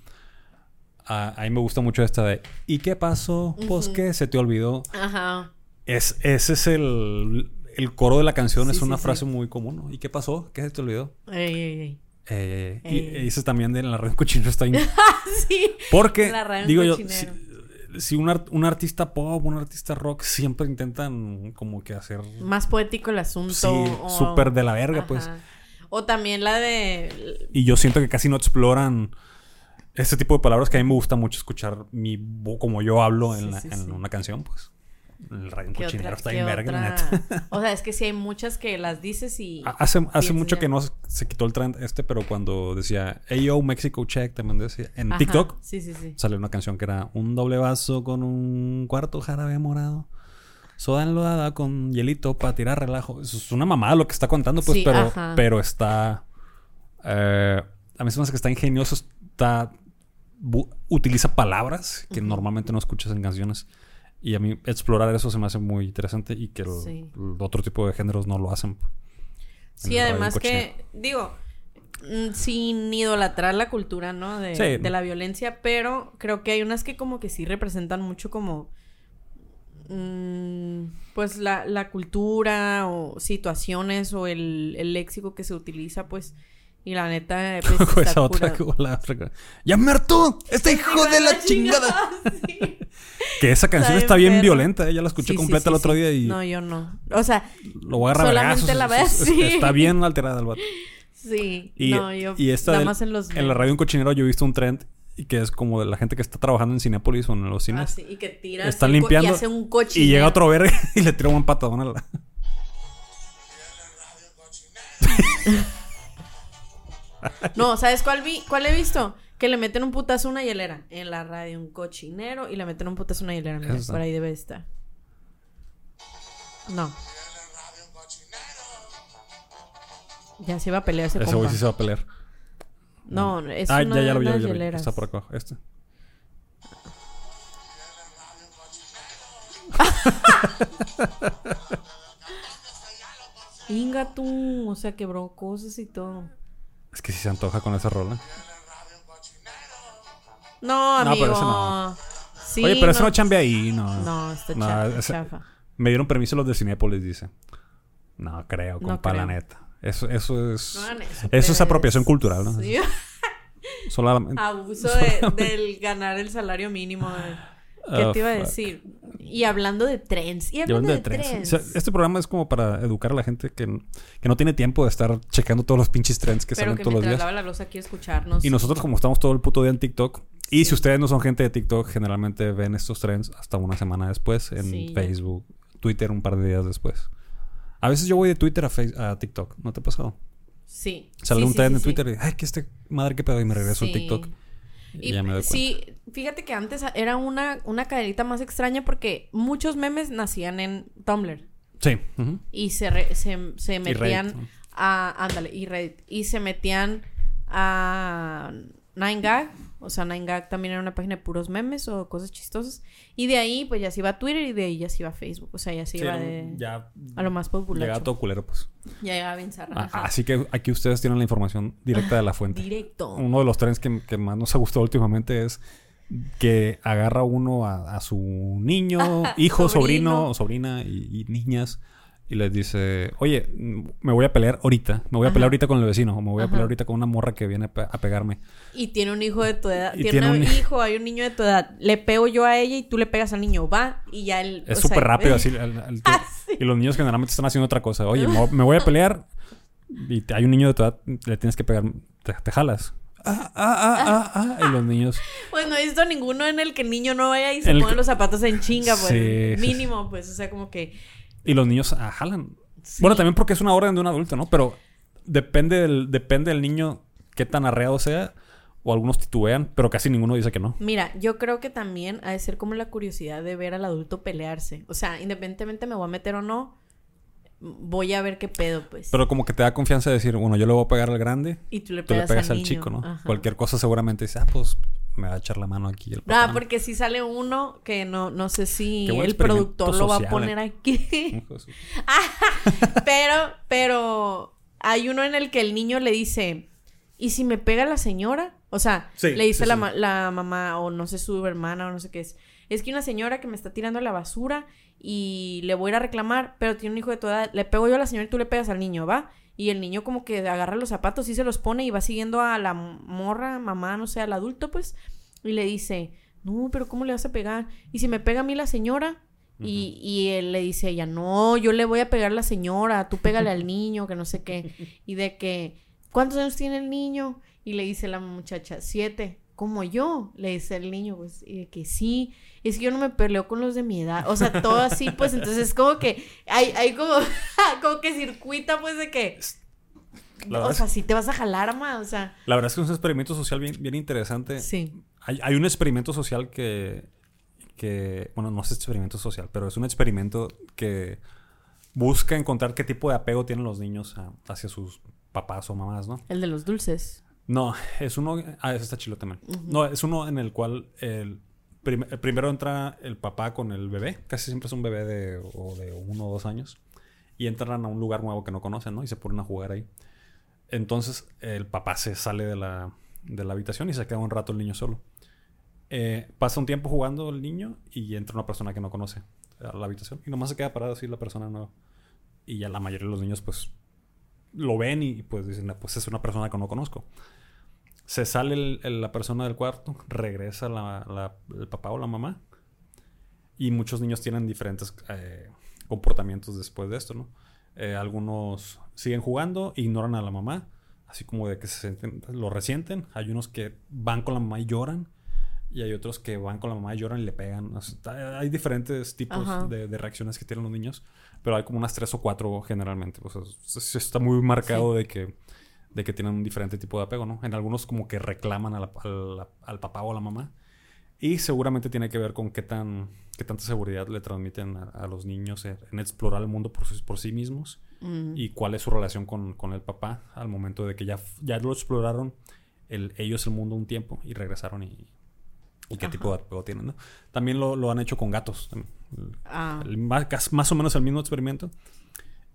A, a mí me gusta mucho esta de ¿Y qué pasó? Pues que se te olvidó. Ajá. Es, ese es el, el coro de la canción, Sí, es una sí. frase muy común, ¿no? ¿Y qué pasó? ¿Qué se te olvidó? Ey, ey, ey. Eh, y- también de la red cochino está bien. sí. Porque, La radio digo yo, cochinero. si- si un, art- un artista pop, un artista rock, siempre intentan como que hacer... Más poético el asunto. Sí, o- súper de la verga, pues. O también la de... Y yo siento que casi no exploran este tipo de palabras que a mí me gusta mucho escuchar mi como yo hablo en, Sí, la- sí, en una canción, pues. El en ¿qué cochinero otra- está neta. O sea, es que sí hay muchas que las dices y... Hace, hace mucho ya. que no se- quitó el trend este, pero cuando decía Hey yo, Mexico check, también decía. En Ajá, TikTok Sí, sí, sí. salió una canción que era un doble vaso con un cuarto jarabe morado. Soda enlodada con hielito para tirar relajo. Eso es una mamada lo que está contando, pues, pero, ajá. pero está. eh, a mí se me hace que está ingenioso. Está. utiliza palabras que normalmente no escuchas en canciones. Y a mí explorar eso se me hace muy interesante y que el, Sí. el otro tipo de géneros no lo hacen. Sí, además que, digo, mm, sin idolatrar la cultura, ¿no? De, Sí. de la violencia, pero creo que hay unas que como que sí representan mucho como, mm, pues la, la cultura o situaciones o el, el léxico que se utiliza, pues, y la neta, pues, Con está esa otra cura- como la otra. ¡Ya me hartó! ¡Este hijo de la chingada! Sí. Que esa canción Está está bien violenta. eh, Ya la escuché Sí, completa sí, el otro sí. día y No, yo no. O sea, lo voy a solamente la Es- ves. Está bien alterada el vato. sí. Y, no, yo y esta del- en los... en la radio Un Cochinero yo he visto un trend y que es como de la gente que está trabajando en Cinépolis o en los Ah, cines. sí, y que tira Están limpiando y hace un coche y llega otro verga y le tira un patadón a la... No, ¿sabes cuál vi? ¿Cuál he visto? Que le meten un putazo a una hielera en la radio, un cochinero y le meten un putazo a una hielera. Mira, por ahí debe estar. No. Ya se iba a pelear ese, Ese güey sí se va a pelear. No, es ah, una ya, ya lo vi, ya, ya lo vi. Está por acá, este. Inga tú, o sea, quebró cosas y todo. Es que sí se antoja con esa rola. No, No, amigo. pero ese no. Sí, Oye, pero eso no chambea ahí, no. No, está No, chafa, ese- chafa. Me dieron permiso los de Cinépolis, dice. No creo, No compa, la neta. Eso, eso es. No eso, eso es apropiación cultural, ¿no? Sí. Solamente. Abuso de- del ganar el salario mínimo. de- ¿Qué Ah, te iba a fuck. decir? Y hablando de trends. Y hablando de, de trends. trends. O sea, este programa es como para educar a la gente que, que no tiene tiempo de estar checando todos los pinches trends que pero salen que todos los días. lava la losa quiere escucharnos. Y nosotros, como estamos todo el puto día en TikTok, y si ustedes no son gente de TikTok, generalmente ven estos trends hasta una semana después en Sí. Facebook, Twitter un par de días después. A veces yo voy de Twitter a, Face- a TikTok, ¿no te ha pasado? Sí. Sale Sí, un trend en. Twitter y, ay, que este madre que pedo, y me regreso al TikTok. Y, Y ya me doy cuenta. sí, fíjate que antes era una, una cadenita más extraña porque muchos memes nacían en Tumblr. Sí. Y se, re- se, se Reddit, metían ¿no? a... Ándale, y Reddit. Y se metían a 9gag. O sea, 9gag también era una página de puros memes o cosas chistosas. Y de ahí, pues ya se iba a Twitter y de ahí ya se iba a Facebook. O sea, ya se iba de... ya A lo más popular. llegaba todo culero, pues. Ya llegaba bien zarra, Ah, así que aquí ustedes tienen la información directa de la fuente. Directo. Uno de los trends que, que más nos ha gustado últimamente es que agarra uno a, a su niño, hijo, Sobrino. sobrina y, y niñas y les dice, oye, mm, me voy a pelear ahorita, me voy a Ajá. pelear ahorita con el vecino o me voy a pelear ahorita con una morra que viene a pe- a pegarme. Y tiene un hijo de tu edad. Y Tiene, tiene un hijo, hay un niño de tu edad. Le pego yo a ella y tú le pegas al niño. Va. Y ya él. Es súper rápido así. el- el- Ah, sí. Y los niños generalmente están haciendo otra cosa. Oye, me voy a pelear y hay un niño de tu edad, le tienes que pegar, te, te jalas. Ah, ah, ah, ah, ah. Y los niños... Pues no he visto ninguno en el que el niño no vaya y se que- los zapatos en chinga, pues. Mínimo, pues. O sea, como que. Y los niños ah, jalan. Sí. Bueno, también porque es una orden de un adulto, ¿no? Pero depende del, depende del niño qué tan arreado sea. O algunos titubean, pero casi ninguno dice que no. Mira, yo creo que también ha de ser como la curiosidad de ver al adulto pelearse. O sea, independientemente me voy a meter o no, voy a ver qué pedo, pues. Pero como que te da confianza de decir, bueno, yo le voy a pegar al grande, y tú le tú le pegas, pegas al, al niño. chico, ¿no? Ajá. Cualquier cosa seguramente dice, ah, pues me va a echar la mano aquí el Ah, porque si sale uno que no, no sé si el productor lo va a poner eh. aquí. Pero, pero hay uno en el que el niño le dice, ¿y si me pega la señora? O sea, Sí, le dice sí, la, sí. la mamá o no sé su hermana o no sé qué es. Es que una señora que me está tirando a la basura y le voy a ir a reclamar, pero tiene un hijo de tu edad. Le pego yo a la señora y tú le pegas al niño, ¿va? Y el niño como que agarra los zapatos y se los pone y va siguiendo a la morra, mamá, no sé, al adulto, pues. Y le dice, no, pero ¿cómo le vas a pegar? Y si me pega a mí la señora, y, y él le dice a ella, no, yo le voy a pegar a la señora, tú pégale al niño, que no sé qué. Y de que, ¿cuántos años tiene el niño? Y le dice la muchacha, siete. Como yo, le dice el niño, pues, y de que sí, es que yo no me peleo con los de mi edad. O sea, todo así, pues, entonces como que hay, hay como, como que circuita, pues, de que. La o sea, es- sí te vas a jalar, ma, o sea. La verdad es que es un experimento social bien, bien interesante. Sí. Hay, hay un experimento social que, que, bueno, no es experimento social, pero es un experimento que busca encontrar qué tipo de apego tienen los niños a- hacia sus papás o mamás, ¿no? El de los dulces. No, es uno, ah, ese está chilo también. No, es uno en el cual el, prim- el primero entra el papá con el bebé, casi siempre es un bebé de, o de uno o dos años, y entran a un lugar nuevo que no conocen, ¿no? Y se ponen a jugar ahí. Entonces el papá se sale de la, de la habitación y se queda un rato el niño solo. Eh, pasa un tiempo jugando el niño y entra una persona que no conoce a la habitación y nomás se queda parado así la persona nueva. Y ya la mayoría de los niños pues lo ven y pues dicen, "Ah, pues es una persona que no conozco. Se sale la persona del cuarto, regresa la- la- el papá o la mamá. Y muchos niños tienen diferentes eh, comportamientos después de esto, ¿no? Eh, algunos siguen jugando, ignoran a la mamá, así como de que se sienten, lo resienten. Hay unos que van con la mamá y lloran. Y hay otros que van con la mamá y lloran y le pegan. O sea, hay diferentes tipos de, de reacciones que tienen los niños. Pero hay como unas tres o cuatro generalmente. O sea, sí está muy marcado de que de que tienen un diferente tipo de apego, ¿no? En algunos como que reclaman a la- a la- al papá o a la mamá. Y seguramente tiene que ver con qué tan qué tanta seguridad le transmiten a, a los niños en, en explorar el mundo por, por sí mismos Mm. y cuál es su relación con, con el papá al momento de que ya, ya lo exploraron el- ellos el mundo un tiempo y regresaron y, y qué Ajá. tipo de apego tienen, ¿no? También lo, lo han hecho con gatos. El- Ah. el más, más o menos el mismo experimento.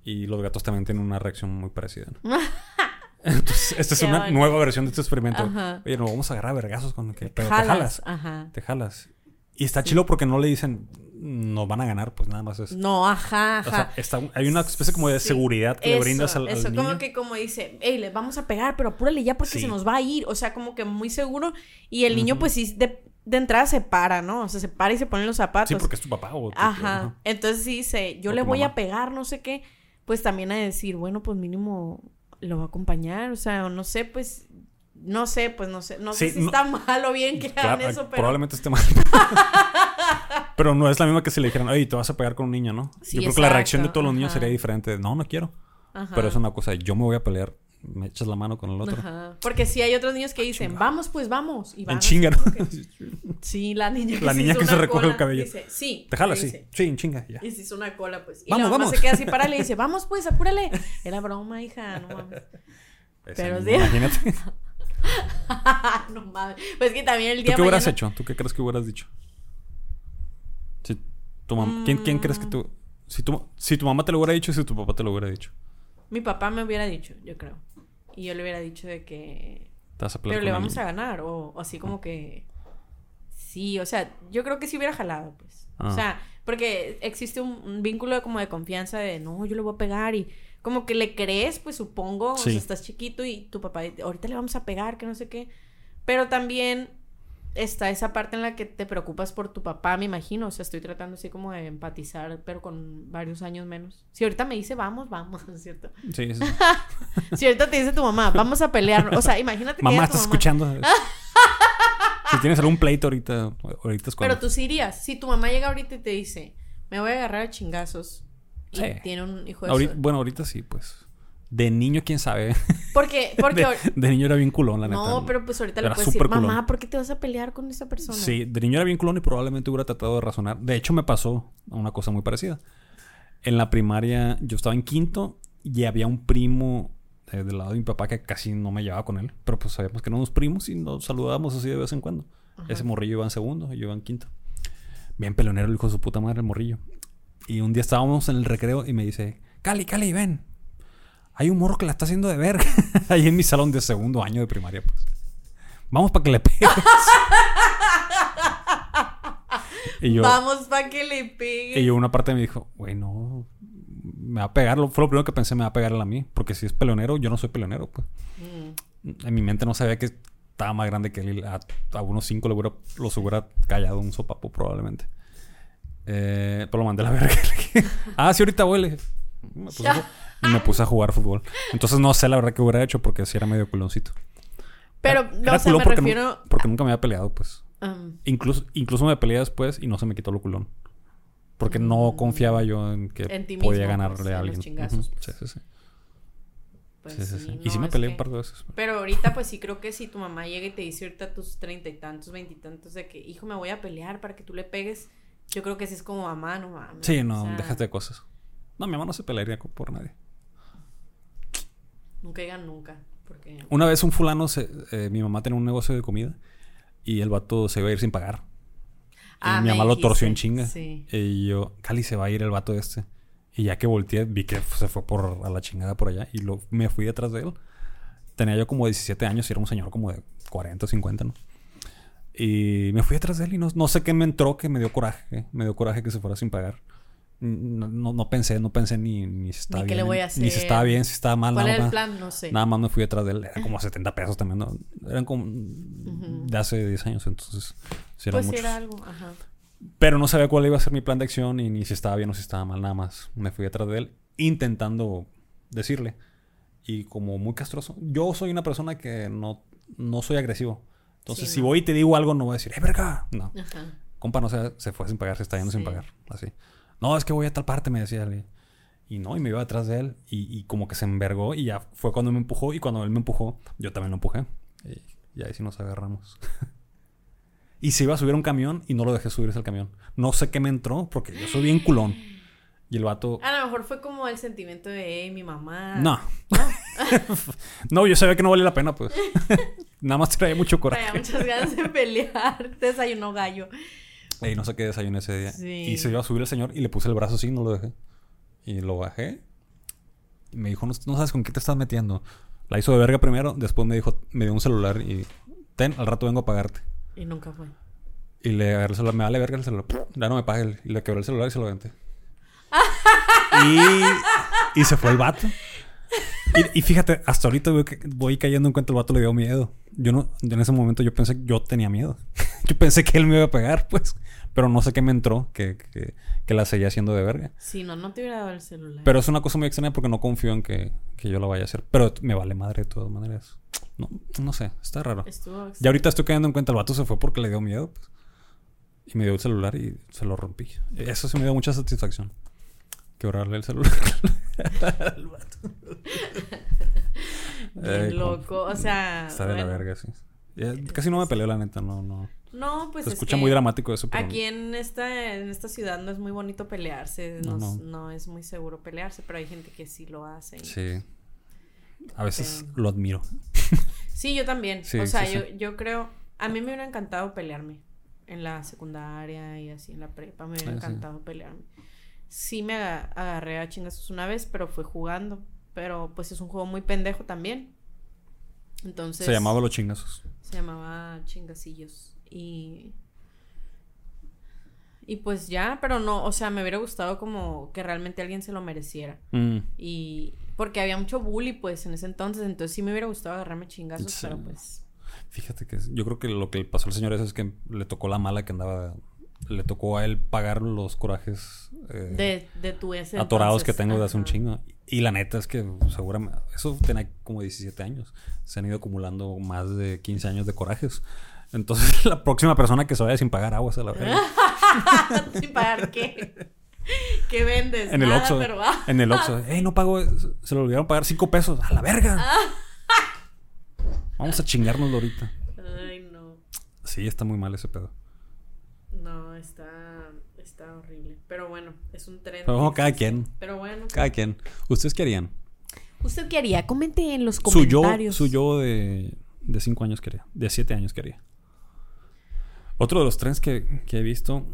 Y los gatos también tienen una reacción muy parecida. ¿no? Entonces, esta es Qué una nueva versión de este experimento. Ajá. Oye, nos vamos a agarrar a vergazos con que. Pero jalas. te jalas. Ajá. Te jalas. Y está chilo porque no le dicen nos van a ganar, pues nada más es. No, ajá, O sea, ajá. está- hay una especie como de Sí. seguridad que le brindas al, al Eso, niño. como que como dice, hey, le vamos a pegar, pero apúrale ya porque Sí. se nos va a ir. O sea, como que muy seguro. Y el niño, pues sí, de, de entrada se para, ¿no? O sea, se para y se pone los zapatos. Sí, porque es tu papá o tu- Ajá. Entonces sí dice, yo O le voy mamá. a pegar, no sé qué. Pues también a decir, bueno, pues mínimo lo va a acompañar. O sea, o no sé, pues. No sé, pues no sé. No sé si no- está mal o bien que hagan eso, pero. Probablemente esté mal. pero no es la misma que si le dijeran, oye, te vas a pegar con un niño, ¿no? Sí, Yo creo que la reacción de todos los niños ajá. sería diferente. No, no quiero. Ajá. Pero es una cosa, yo me voy a pelear, me echas la mano con el otro. Ajá. Porque sí hay otros niños que dicen, vamos, pues vamos. Y van En chinga, ¿no? Sí, la niña que La se niña hizo que se recoge el cabello. Dice, sí. Te jalas, le sí. Sí, en chinga, ya. Y se hizo una cola, pues. Y Vamos, la mamá vamos. se queda así para le dice, vamos pues, apúrale. Era broma, hija, no mames. Pero sí. Imagínate. no mames. Pues que también el ¿Tú día qué hubieras mañana- hecho? ¿Tú qué crees que hubieras dicho? Si tu mam- ¿Quién, ¿Quién crees que Mm. tú... Si tu, si tu mamá te lo hubiera dicho y si tu papá te lo hubiera dicho. Mi papá me hubiera dicho, yo creo. Y yo le hubiera dicho de que... A Pero le vamos a ganar. O, o así como que... Sí, o sea, yo creo que sí hubiera jalado, pues. O Ah. sea, porque existe un, un vínculo como de confianza de, no, yo le voy a pegar y como que le crees, pues supongo, o Sí. sea, estás chiquito y tu papá, ahorita le vamos a pegar, que no sé qué. Pero también está esa parte en la que te preocupas por tu papá, me imagino. O sea, estoy tratando así como de empatizar, pero con varios años menos. Si ahorita me dice, vamos, vamos, ¿es cierto? Sí, sí. Si ahorita te dice tu mamá, vamos a pelear. O sea, imagínate que Mamá, ¿estás escuchando? si tienes algún pleito ahorita, ahorita es cuando... Pero tú sí irías. Si tu mamá llega ahorita y te dice, me voy a agarrar a chingazos. Y Sí. tiene un hijo de Ahorita- bueno, ahorita sí, pues. De niño, quién sabe. Porque, porque... De, de niño era bien culón, la neta. no, pero pues ahorita le puedes decir, culón. mamá, ¿por qué te vas a pelear con esa persona? Sí, de niño era bien culón y probablemente hubiera tratado de razonar. De hecho, me pasó una cosa muy parecida. En la primaria, yo estaba en quinto y había un primo eh, del lado de mi papá que casi no me llevaba con él. Pero pues sabíamos que éramos primos y nos saludábamos así de vez en cuando. Ajá. Ese morrillo iba en segundo y yo iba en quinto. Bien peleonero el hijo de su puta madre, el morrillo. Y un día estábamos en el recreo y me dice, Cali, Cali, ven. Hay un morro que la está haciendo de verga. Ahí en mi salón de segundo año de primaria, pues. Vamos para que le pegues. y yo, Vamos para que le pegue. y yo una parte me dijo, güey, no, me va a pegar. Fue lo primero que pensé, me va a pegar él a mí. Porque si es peleonero, yo no soy peleonero, pues. Mm. En mi mente no sabía que estaba más grande que él. A, a unos cinco le hubiera, los hubiera callado un sopapo probablemente. Eh, pero lo mandé a la verga. ah, sí, ahorita voy. le y me puse a jugar fútbol. Entonces no sé la verdad que hubiera hecho porque sí era medio culoncito. Pero, Era- no, era o sea, culón me porque, refiero... porque nunca me había peleado, pues. um, Incluso, incluso me peleé después y no se me quitó lo culón. Porque no Mm. confiaba yo en que En ti podía mismo, ganarle pues, a los alguien. pues. Sí, sí, sí. pues Sí, sí, sí. Y sí me peleé que- un par de veces. Pero ahorita, pues sí creo que si tu mamá llega y te dice ahorita tus treinta y tantos, veintitantos, de que, hijo, me voy a pelear para que tú le pegues, yo creo que sí es como mamá, no mames. Sí, no, o sea, déjate de cosas. No, mi mamá no se pelearía por nadie. Nunca digan nunca, porque... Una vez un fulano, se- eh, mi mamá tenía un negocio de comida y el vato se iba a ir sin pagar. Ah, y mi mamá lo torció en chinga. sí. Y yo, Cali se va a ir el vato este. Y ya que volteé, vi que se fue por a la chingada por allá y lo, me fui detrás de él. Tenía yo como 17 años y era un señor como de 40 o 50, ¿no? Y me fui detrás de él y no, no sé qué me entró que me dio coraje. Me dio coraje que se fuera sin pagar. No, no, no pensé, no pensé ni, ni si estaba Ni bien. voy a Ni si hacer. estaba bien, si estaba mal. ¿Cuál nada era el plan? No sé. Nada más me fui detrás de él. Era como 70 pesos también. ¿no? Eran como de hace 10 años, entonces sí eran pues muchos. era algo, ajá. Pero no sabía cuál iba a ser mi plan de acción y ni si estaba bien o si estaba mal. Nada más me fui detrás de él intentando decirle. Y como muy castroso. Yo soy una persona que no, no soy agresivo. Entonces, Sí, si no. voy y te digo algo, no voy a decir, ¡eh, verga! No. Ajá. Compa, no se, se fue sin pagar, se está yendo sin Sí. pagar. Así. No, es que voy a tal parte, me decía él. Y no, y me iba detrás de él. Y, y como que se envergó. Y ya fue cuando me empujó. Y cuando él me empujó, yo también lo empujé. Y, y ahí sí nos agarramos. y se iba a subir a un camión y no lo dejé subirse al camión. No sé qué me entró porque yo soy bien culón. Y el vato. A lo mejor fue como el sentimiento de "Ey, mi mamá. No. no, yo sabía que no valía la pena, pues. Nada más traía mucho coraje. Traía muchas ganas de pelear. Desayunó gallo. Y no sé qué desayuné ese día. Sí. Y se iba a subir el señor y le puse el brazo así, no lo dejé. Y lo bajé. Y me dijo, no, no sabes con qué te estás metiendo. La hizo de verga primero, después me dijo, me dio un celular y ten, al rato vengo a pagarte. Y nunca fue. Y le agarré el celular, me vale verga el celular. Ya no me pague. Y le quebré el celular y se lo aventé. y, y se fue el vato. Y, y fíjate, hasta ahorita voy, voy cayendo en cuenta el vato le dio miedo. Yo no, en ese momento yo pensé que yo tenía miedo. yo pensé que él me iba a pegar, pues. Pero no sé qué me entró, que, que, que la seguía haciendo de verga. Si no, no te hubiera dado el celular. Pero es una cosa muy extraña porque no confío en que, que yo lo vaya a hacer. Pero me vale madre de todas maneras. No, no sé, está raro. Estuvo. Ya ahorita estoy cayendo en cuenta, el vato se fue porque le dio miedo. pues. Y me dio el celular y se lo rompí. Eso sí me dio mucha satisfacción. Quebrarle el celular. Bien Eh, loco. O sea. Está de la verga, sí. Ya, casi no me peleo, la neta, no, no. No, pues Se es escucha que muy dramático eso, pero Aquí en esta, en esta ciudad no es muy bonito pelearse. No, No, no. no es muy seguro pelearse, pero hay gente que sí lo hace. y- sí. A veces Pero- lo admiro. Sí, yo también. Sí, o sea, sí, yo, sí. yo creo. A mí me hubiera encantado pelearme. En la secundaria y así en la prepa. Me hubiera Ah, encantado pelearme. Sí me aga- agarré a chingazos una vez, pero fue jugando. Pero pues es un juego muy pendejo también. Entonces. Se llamaba Los Chingazos. Se llamaba Chingacillos. Y. Y pues ya, pero no, o sea, me hubiera gustado como que realmente alguien se lo mereciera. Mm. Y. Porque había mucho bully, pues, en ese entonces. Entonces sí me hubiera gustado agarrarme chingazos, Sí. pero pues. Fíjate que yo creo que lo que le pasó al señor ese es que le tocó la mala que andaba. Le tocó a él pagar los corajes eh, De, de tu ese. atorados que tengo de hace un chingo. Y la neta es que seguramente. Eso tenía como 17 años. Se han ido acumulando más de 15 años de corajes. Entonces, la próxima persona que se vaya sin pagar aguas a la verga. ¿Sin pagar qué? ¿Qué vendes? En el Oxxo. pero, ah. En el Oxxo. ¡Ey, no pago! Se lo olvidaron pagar 5 pesos. ¡A la verga! Vamos a chingárnoslo ahorita. Ay, no. Sí, está muy mal ese pedo. No, está. Está horrible. Pero bueno, es un tren. Pero bueno, que cada quien. Pero bueno. Cada quien. ¿Ustedes qué harían? ¿Usted qué haría? Comente en los Su yo, comentarios. su yo de, de 5 años quería. De 7 años quería. Otro de los trenes que, que he visto.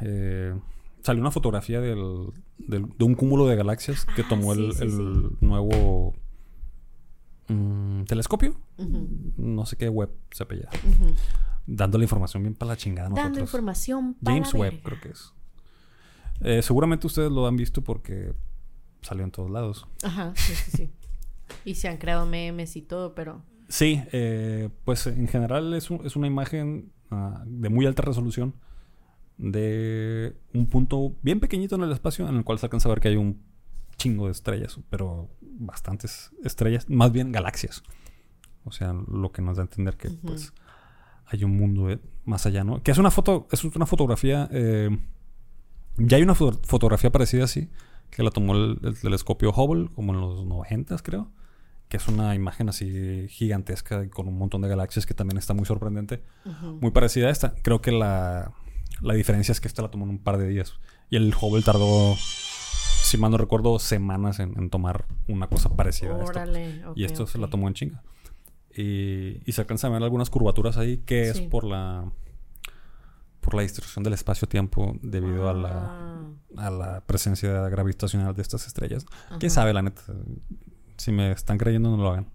eh, salió una fotografía del, del- de un cúmulo de galaxias que Ah, tomó el, sí, sí, el sí. nuevo mm, telescopio. No sé qué web se apellida. ujú. Dando la información bien para la chingada Dando nosotros. información para James Webb, creo que es. Eh, seguramente ustedes lo han visto porque salió en todos lados. Ajá, sí, sí, sí. Y se han creado memes y todo, pero. Sí, eh, pues en general es, un- es una imagen ah, de muy alta resolución de un punto bien pequeñito en el espacio en el cual se alcanza a ver que hay un chingo de estrellas, pero bastantes estrellas, más bien galaxias. O sea, lo que nos da a entender que pues hay un mundo eh, más allá, ¿no? Que es una foto, es una fotografía, eh, ya hay una fo- fotografía parecida así, que la tomó el, el telescopio Hubble, como en los 90 creo, que es una imagen así gigantesca y con un montón de galaxias que también está muy sorprendente, muy parecida a esta. Creo que la, la diferencia es que esta la tomó en un par de días y el Hubble tardó, si mal no recuerdo, semanas en, en tomar una cosa parecida a esta. Ok, Y esto se la tomó en chinga. Y, y se alcanza a ver algunas curvaturas ahí que es Sí. por la por la distorsión del espacio-tiempo debido a la Ah, a la presencia gravitacional de estas estrellas. ¿Quién sabe, la neta? Si me están creyendo, no lo hagan.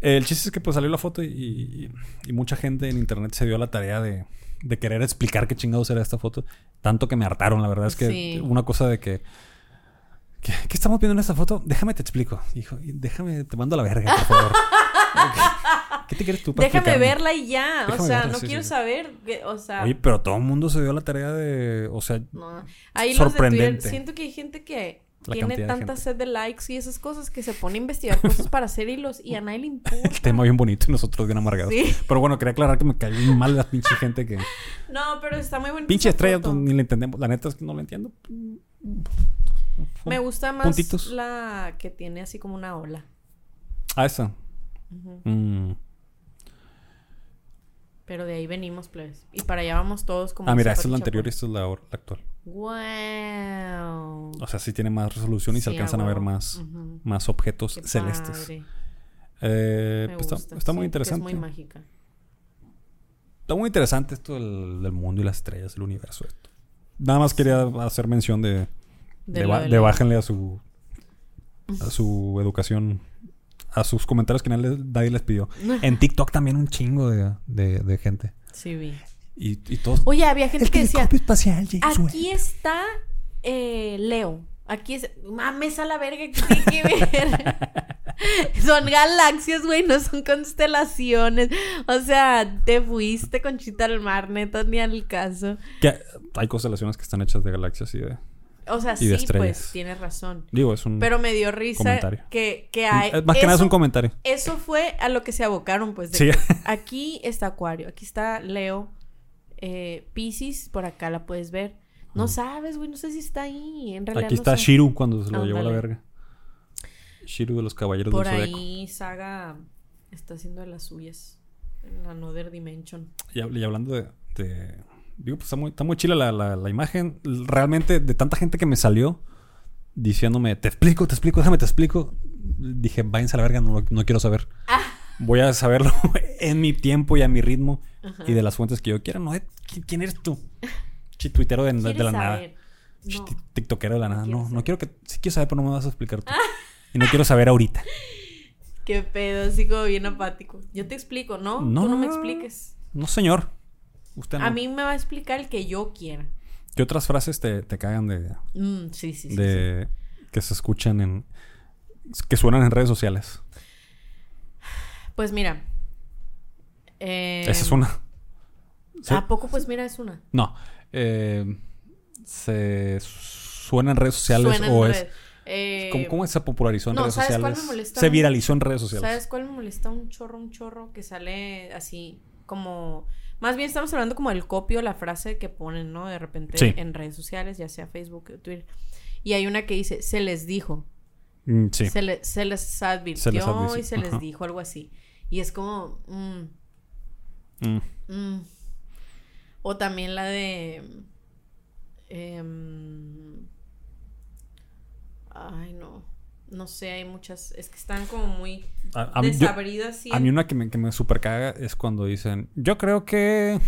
El chiste es que pues salió la foto y, y- y mucha gente en internet se dio a la tarea de, de querer explicar qué chingados era esta foto. Tanto que me hartaron, la verdad es que Sí. una cosa de que... ¿Qué, estamos viendo en esta foto? Déjame te explico. Hijo, y déjame, te mando a la verga, por favor. ¿Qué te quieres tú para Déjame explicarme? verla y ya. o sea, verla, no sí, quiero sí, saber. que- o sea, Oye, pero todo el mundo se dio la tarea de... O sea, no. Ahí los de Twitter, sorprendente. siento que hay gente que La tiene tanta sed de likes y esas cosas que se pone a investigar cosas para hacer hilos y a nadie le importa. el tema bien bonito y nosotros bien amargados. Sí. Pero bueno, quería aclarar que me cayó muy mal la pinche gente que... No, pero está muy bonita. Pinche estrella, pues, ni la entendemos. La neta es que no la entiendo. Me gusta más puntitos. la que tiene así como una ola. Ah, esa. Mm. Pero de ahí venimos, plebes. Y para allá vamos todos como Ah, mira, esta es la anterior y esta es la, actual. Wow. O sea, sí tiene más resolución y se alcanzan a ver más, más objetos Qué celestes. padre. Eh, pues está, gusta, está muy sí, interesante. Es muy mágica. Está muy interesante esto del, del mundo y las estrellas, el universo. Esto. Nada más quería hacer mención de, de, de de bájenle a su a su educación, a sus comentarios que nadie, les pidió. En TikTok también un chingo de, de- de gente. Sí, vi. Y, y todos... Oye, había gente que decía, espacial, James Webb". aquí está eh, Leo. Aquí es... Mames a la verga, ¿qué tiene que ver? son galaxias, güey, no son constelaciones. O sea, te fuiste con Chita al mar, neta, ni al caso. Que hay constelaciones que están hechas de galaxias y de... O sea, sí, pues, tienes razón. Digo, es un... Pero me dio risa Comentario. que, que hay... Más que nada es un comentario. Eso fue a lo que se abocaron, pues. de Sí. que aquí está Acuario, aquí está Leo, eh, Pisces, por acá la puedes ver. No Mm. sabes, güey, no sé si está ahí. En realidad Aquí no está sé. Shiru cuando se lo llevó a la verga. Shiru de los Caballeros Por del Zodíaco. ahí Saga está haciendo de las suyas en la Another Dimension. Y, hab- y hablando de, de- Digo, pues está muy, está muy chila la, la- la imagen. Realmente, de tanta gente que me salió diciéndome, te explico, te explico, déjame, te explico. Dije, váyanse a la verga, no, no quiero saber. Ah. Voy a saberlo en mi tiempo y a mi ritmo Ajá. y de las fuentes que yo quiera. No, eh, ¿qui- ¿quién eres tú? Chituitero de, de ¿Quieres la nada. No. ti- TikTokero de la nada. ¿Quieres No, no quiero que. Sí quiero saber, pero no me vas a explicar tú. Y no quiero saber ahorita. Qué pedo, así como bien apático. Yo te explico, ¿no? No, Tú no me expliques. No, señor. Usted no. A mí me va a explicar el que yo quiera. ¿Qué otras frases te, te cagan de, Mm, sí, sí, sí. de que se escuchan en que suenan en redes sociales? Pues mira. eh, Esa es una. Sí. ¿A poco? Pues mira, es una. No. eh, se suena en redes sociales en o red. es Eh, ¿cómo, cómo se popularizó en no, redes ¿sabes cuál sociales? me molesta se viralizó en redes sociales. ¿Sabes cuál me molesta? Un chorro, un chorro que sale así como... Más bien estamos hablando como del copio, la frase que ponen, ¿no? De repente Sí. en redes sociales, ya sea Facebook o Twitter. Y hay una que dice, se les dijo. Mm, sí. Se, le- se les advirtió Se les advirtió, y se les ajá. dijo algo así. Y es como... mm, Mm. mm. O también la de... em, ay, no. No sé, hay muchas... Es que están como muy A, a mí, yo- desabridas. y a mí una que me, que me super caga es cuando dicen, yo creo que...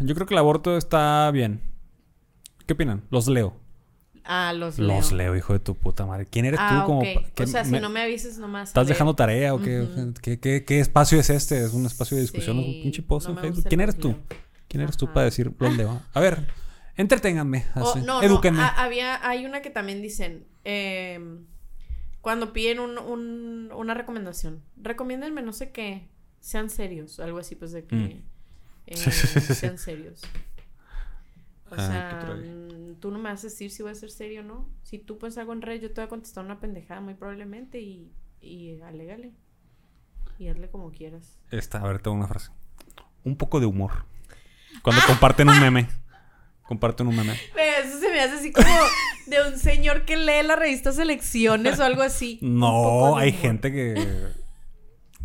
Yo creo que el aborto está bien. ¿Qué opinan? Los leo. Ah, los leo. Los leo, hijo de tu puta madre. ¿Quién eres Ah, tú? Como, O sea, si me- no me avises nomás. ¿Estás dejando tarea o qué? ¿Qué, qué, qué espacio es este? ¿Es un espacio de discusión? ¿Es Sí, un pinche post no en Facebook? ¿Quién eres tú? leo. ¿Quién eres tú para decir los leo? A ver, entreténganme. O- así, no, edúquenme. no, ah, a- había, hay una que también dicen, em, Cuando piden un, un- una recomendación. Recomiéndenme no sé qué. Sean serios. Algo así, pues de que. Mm. eh, sí. sean serios. O qué sea, mm, tú no me vas a decir si voy a ser serio o no. Si tú pones algo en red, yo te voy a contestar una pendejada muy probablemente y, y alégale. Y hazle como quieras. Esta, a ver, tengo una frase. Un poco de humor. Cuando comparten un meme. Comparten un meme. Eso se me hace así como de un señor que lee la revista Selecciones o algo así. No, hay humor. gente que.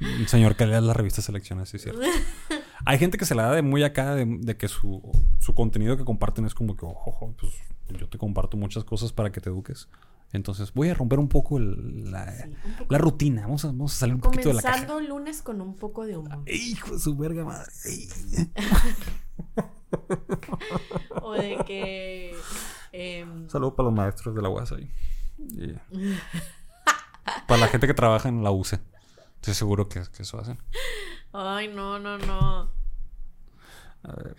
Un señor que lea la revista Selecciones, sí es cierto. Hay gente que se la da de muy acá, de, de que su, su contenido que comparten es como que, ojo, ojo, pues yo te comparto muchas cosas para que te eduques. Entonces voy a romper un poco el- la, Sí, un poco. la rutina. Vamos a, vamos a salir un poquito de la caja. Comenzando lunes con un poco de humor. Hijo de su verga madre. O de que. em, Saludo para los maestros de la UAS ahí. Para la gente que trabaja en la UCE. Estoy seguro que, que eso hacen. ay, no, no, no. A ver.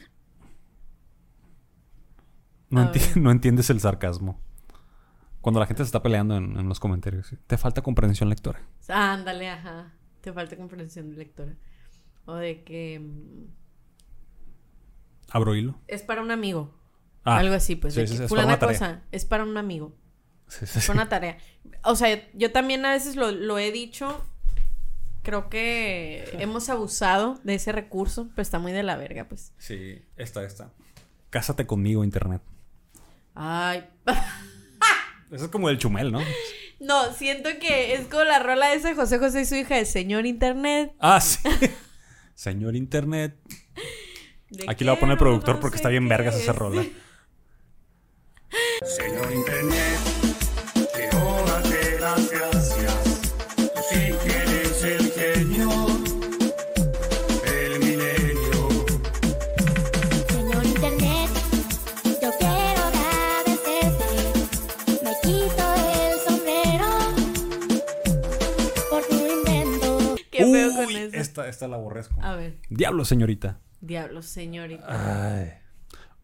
No, A enti- ver. no entiendes el sarcasmo. Cuando la gente se está peleando en, en los comentarios. ¿sí? Te falta comprensión lectora. Ándale, ajá. Te falta comprensión lectora. O de que. Abro hilo. Es para un amigo. Ah, Algo así, pues. sí, es para una tarea. cosa. Es para un amigo. Sí, Es una tarea. O sea, yo también a veces lo, lo he dicho. Creo que hemos abusado de ese recurso, pero está muy de la verga, pues. Sí, esta, esta. Cásate conmigo, internet. Ay. Eso es como el chumel, ¿no? No, siento que es como la rola esa de José José y su hija de Señor Internet. Ah, sí. Señor internet. Aquí le voy a poner el productor porque está bien vergas esa es. rola. Señor Internet, darte las gracias. Tú sí que eres el genio del milenio. Señor Internet, yo quiero agradecerte. Me quito el sombrero por tu invento. Qué feo con eso. esta, esta la aborrezco. A ver, Diablo, señorita. Diablos, señorita. Ay.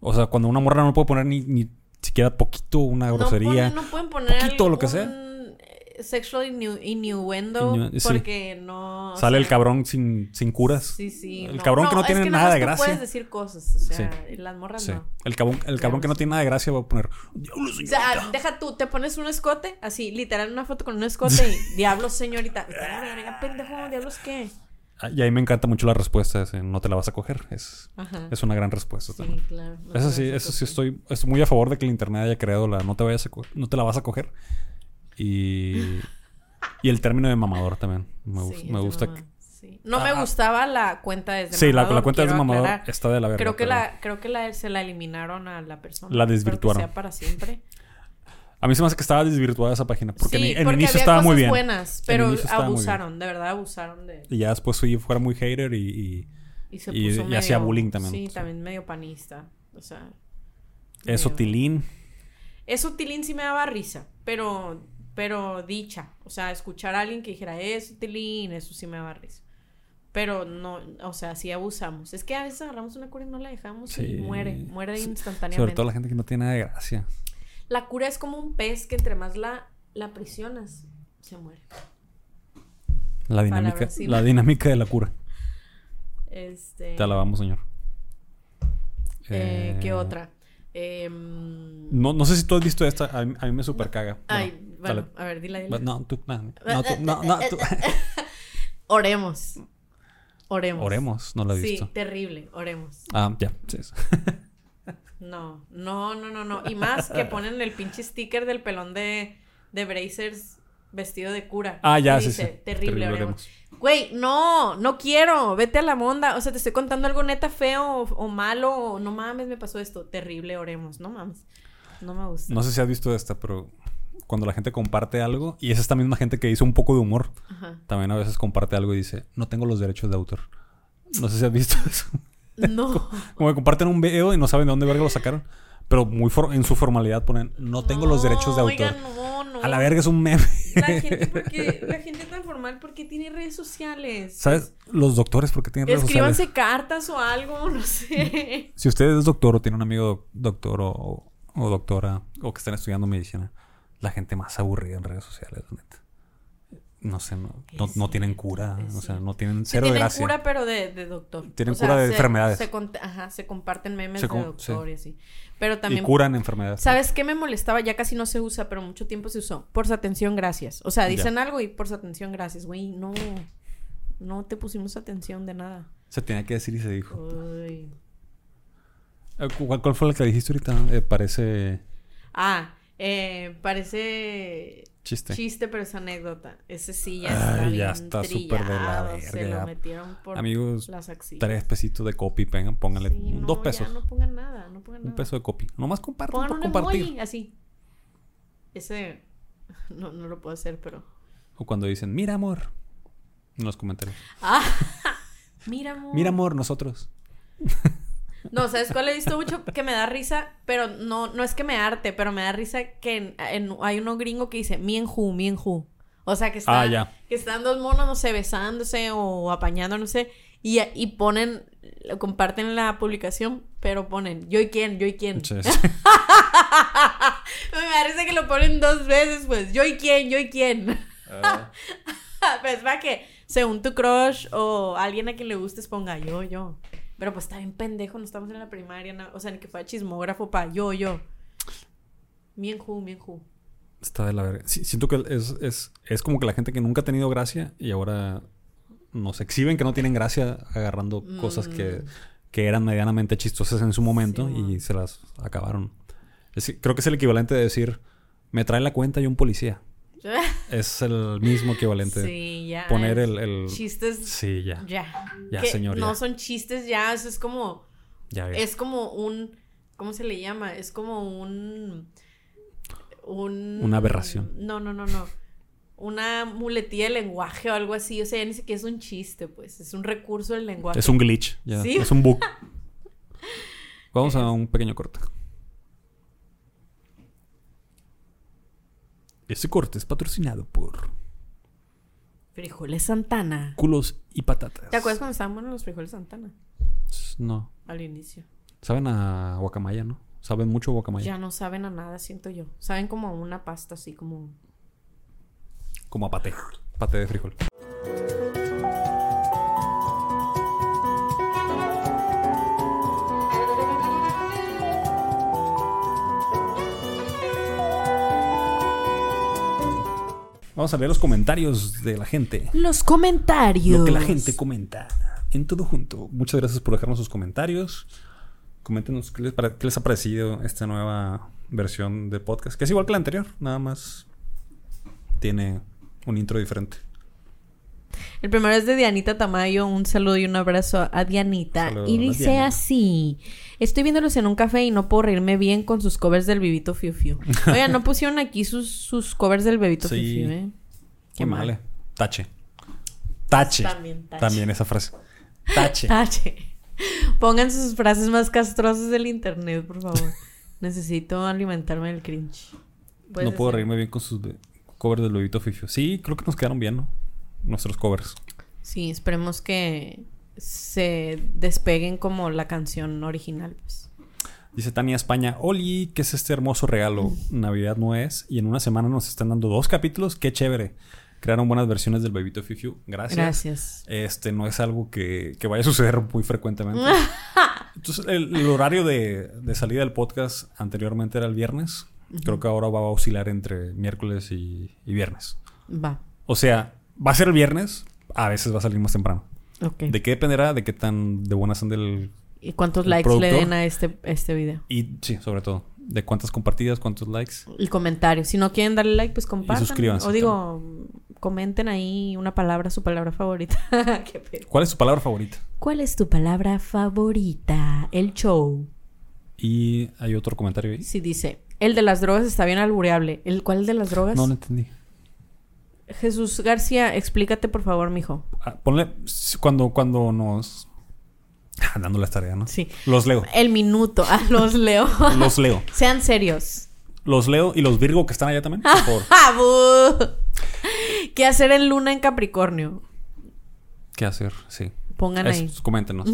O sea, cuando una morra no puede poner ni, ni siquiera poquito una grosería. No, ponen- no pueden poner poquito, lo que sea. eh, Sexual innu- innuendo sí. porque no. o Sale el cabrón sin, sin curas. Sí, sí. El cabrón que no tiene es nada de gracia. puedes decir cosas, o sea, Sí. las morras Sí. no. El cabrón, el cabrón que no tiene nada de gracia va a poner. Diablo, O señorita. sea, deja tú, te pones un escote, así, literal, una foto con un escote y diablos, señorita. Pendejo, diablos, ¿qué? Ah, Y ahí me encanta mucho la respuesta. ese, no te la vas a coger. Es, Ajá. es una gran respuesta Sí, también. claro. no Eso sí, eso sí estoy, estoy muy a favor de que el internet haya creado la no te vayas a no te la vas a coger. Y, y el término de mamador también. Me, Sí, me es de gusta. mamá, que- sí. No me Ah, gustaba la cuenta desde sí, la, mamador, la cuenta de mamador aclarar. está de la verga. Creo que pero la, creo que la, se la eliminaron a la persona. La Espero que desvirtuaron. sea para siempre. A mí se me hace que estaba desvirtuada esa página. Porque sí, en, en porque inicio había estaba muy bien. buenas, En pero abusaron, de verdad abusaron de... Y ya después fui fuera muy hater y, y Y se Y- puso y hacía bullying también, Sí, sí. también medio panista. O sea... eso, medio- Tilín. Eso Tilín sí me daba risa, pero, pero dicha. O sea, escuchar a alguien que dijera eso Tilín, eso sí me daba risa. Pero no, o sea, sí abusamos. Es que a veces agarramos una cura y no la dejamos Sí. y muere, muere instantáneamente. Sobre todo la gente que no tiene nada de gracia. La cura es como un pez que entre más la, la prisionas, se muere. La dinámica, la dinámica de la cura. Este. Te alabamos, señor. eh, ¿Qué Eh, otra? Em, No, no sé si tú has visto esta. A mí, a mí me super caga. ay, bueno, a ver, dila, dila. No, tú, no, no, tú, no, no, tú. Oremos. Oremos. Oremos, no lo he Sí, visto. terrible, oremos. Ah, ya. sí, sí. No, no, no, no, no. Y más que ponen el pinche sticker del pelón de, de Brazers vestido de cura. Ah, ya, sí, dice, sí. Terrible, Terrible, oremos. Güey, no, no quiero. Vete a la monda. O sea, te estoy contando algo neta feo o, o malo. O no mames, me pasó esto. Terrible, oremos. No mames. No me gusta. No sé si has visto esta, pero cuando la gente comparte algo, y es esta misma gente que hizo un poco de humor, Ajá. también a veces comparte algo y dice, no tengo los derechos de autor. No sé si has visto eso. No. Como que comparten un video y no saben de dónde verga lo sacaron. Pero muy for- en su formalidad ponen, no tengo los derechos de autor. Oigan, no, no. A la verga es un meme. La gente, porque, la gente tan formal, porque tiene redes sociales? ¿Sabes? Los doctores, porque tienen redes Escríbanse sociales. cartas o algo, no sé. Si usted es doctor o tiene un amigo doc- doctor o, o doctora o que están estudiando medicina, la gente más aburrida en redes sociales, la neta. No sé, no, no, no Sí, tienen cura. O sí. sea, no tienen Sí, cero de tienen gracia. cura, pero de, de doctor. Tienen O sea, cura de se- enfermedades. Se, ajá, se comparten memes Se de com- doctor sí. y así. Pero y también... curan enfermedades. ¿Sabes qué me molestaba? Ya casi no se usa, pero mucho tiempo se usó. Por su atención, gracias. O sea, dicen algo y por su atención, gracias. Güey, no... No te pusimos atención de nada. Se tenía que decir y se dijo. Uy. Eh, ¿Cuál, cuál fue la que dijiste ahorita? Eh, parece Ah, eh, parece... chiste. Chiste, pero es anécdota. Ese sí ya Ay, está ya bien está súper de la trillado, Se verga, lo ya. metieron por Amigos, las axilas. Tres pesitos de copy, vengan, pónganle Sí, no, dos ya pesos. no pongan nada, no pongan Un nada. peso de copy. Nomás compartan Pongan un compartir. emoji, así. Ese no, no lo puedo hacer, pero. O cuando dicen, mira amor. En los comentarios. ¡Ah! Mira, amor. Mira amor, nosotros. No, ¿sabes cuál he visto mucho? Que me da risa, pero no, no es que me arte, pero me da risa que en- en- hay uno gringo que dice and who. O sea, que están, Ah, ya. que están dos monos, no sé, besándose o apañando, no sé. Y, y ponen, comparten la publicación, pero ponen yo y quién, yo y quién. Sí, sí. Me da risa que lo ponen dos veces, pues. Yo y quién, yo y quién. pues para que, según tu crush o alguien a quien le gustes, ponga yo, yo. Pero pues está bien pendejo, no estamos en la primaria, no- o sea, ni que fuera chismógrafo para yo, yo. Mien who, mien who. Está de la verga. Sí, siento que es, es, es como que la gente que nunca ha tenido gracia y ahora nos exhiben que no tienen gracia agarrando cosas que, que eran medianamente chistosas en su momento Mm. Sí, y man. se las acabaron. Es- creo que es el equivalente de decir, me trae la cuenta y un policía. Es el mismo equivalente. Sí, ya. Poner el- el- Chistes. Sí, ya. Ya. Ya, Que señor, No ya. son chistes ya, eso es como. Ya vi. Es como un. ¿Cómo se le llama? Es como un. Un. Una aberración. No, no, no, no. Una muletilla de lenguaje o algo así. O sea, ya ni siquiera es un chiste, pues. Es un recurso del lenguaje. Es un glitch. ya. Sí. Es un bug. Vamos a un pequeño corte. Este corte es patrocinado por Frijoles Santana. culos y patatas. ¿Te acuerdas cuando estaban buenos los frijoles Santana? No. Al inicio. Saben a guacamaya, ¿no? Saben mucho a guacamaya. Ya no saben a nada, siento yo. Saben como a una pasta así como. Como a paté. Paté de frijol. Vamos a leer los comentarios de la gente. Los comentarios. Lo que la gente comenta. En todo junto. Muchas gracias por dejarnos sus comentarios. Coméntenos qué les, qué les ha parecido esta nueva versión de podcast. Que es igual que la anterior. Nada más tiene un intro diferente. El primero es de Dianita Tamayo. Un saludo y un abrazo a Dianita. Saludos, y dice Diana. así: Estoy viéndolos en un café y no puedo reírme bien con sus covers del Bebito Fiu Fiu. Oigan, no pusieron aquí sus, sus covers del Bebito Sí. Fiu Fiu, ¿eh? Qué mal. mal. Tache. Tache. También, tache. También esa frase. Tache. Tache. Pongan sus frases más castrosas del internet, por favor. Necesito alimentarme del cringe. No puedo reírme bien con sus covers del bebito Fifio. Sí, creo que nos quedaron bien, ¿no? Nuestros covers. Sí, esperemos que se despeguen como la canción original, pues. Dice Tania España, Oli, ¿qué es este hermoso regalo? Navidad no es. Y en una semana nos están dando dos capítulos. Qué chévere. Crearon buenas versiones del Bebito Fifiu. Gracias. Gracias. Este no es algo que, que vaya a suceder muy frecuentemente. Entonces, el, el horario de, de salida del podcast anteriormente era el viernes. Creo que ahora va a oscilar entre miércoles y, y viernes. Va. O sea, va a ser el viernes, a veces va a salir más temprano. ¿De qué dependerá? De qué tan de buenas son del... ¿Y cuántos likes le den a este, este video? Y sí, sobre todo. De cuántas compartidas, cuántos likes. Y comentarios. Si no quieren darle like, pues compartan. suscríbanse O digo, comenten ahí una palabra, su palabra favorita. Qué. ¿Cuál es tu palabra favorita? ¿Cuál es tu palabra favorita? El show. Y hay otro comentario ahí. Sí, dice. El de las drogas está bien albureable. ¿El cuál de las drogas? No, no entendí. Jesús García, explícate por favor, mijo. Ah, ponle... Cuando, cuando nos... Ah, Dando la tarea, ¿no? Sí. Los leo. El minuto. Ah, los leo. Los leo. Sean serios. Los leo. ¿Y los Virgo que están allá también? Por favor. ¿Qué hacer en luna en Capricornio? ¿Qué hacer? Sí. Pongan Eso, ahí. coméntenos.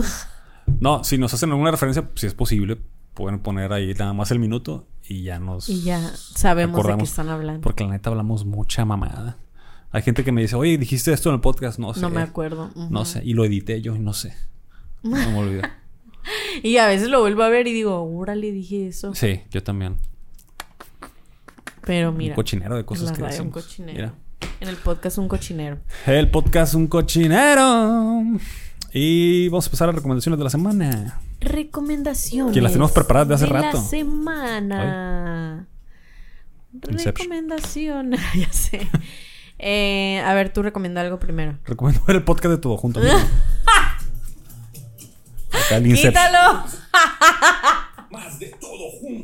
No, si nos hacen alguna referencia, si es posible, pueden poner ahí nada más el minuto y ya nos. Y ya sabemos de qué están hablando. Porque la neta hablamos mucha mamada. Hay gente que me dice, oye, dijiste esto en el podcast. No sé. No me acuerdo. No sé. Y lo edité yo y no sé. No me olvido. Y a veces lo vuelvo a ver y digo, órale, dije eso. Sí, yo también. Pero mira. un cochinero de cosas la que radio un decimos. cochinero. Mira. En el podcast un cochinero. El podcast Un Cochinero. Y vamos a pasar a recomendaciones de la semana. Recomendaciones. Que las tenemos preparadas de hace la rato. semana. Inception. Recomendación. ya sé. Eh, a ver, tú recomienda algo primero. Recomiendo ver el podcast de todo junto. amigo. Acá el Inception. ¡Quítalo!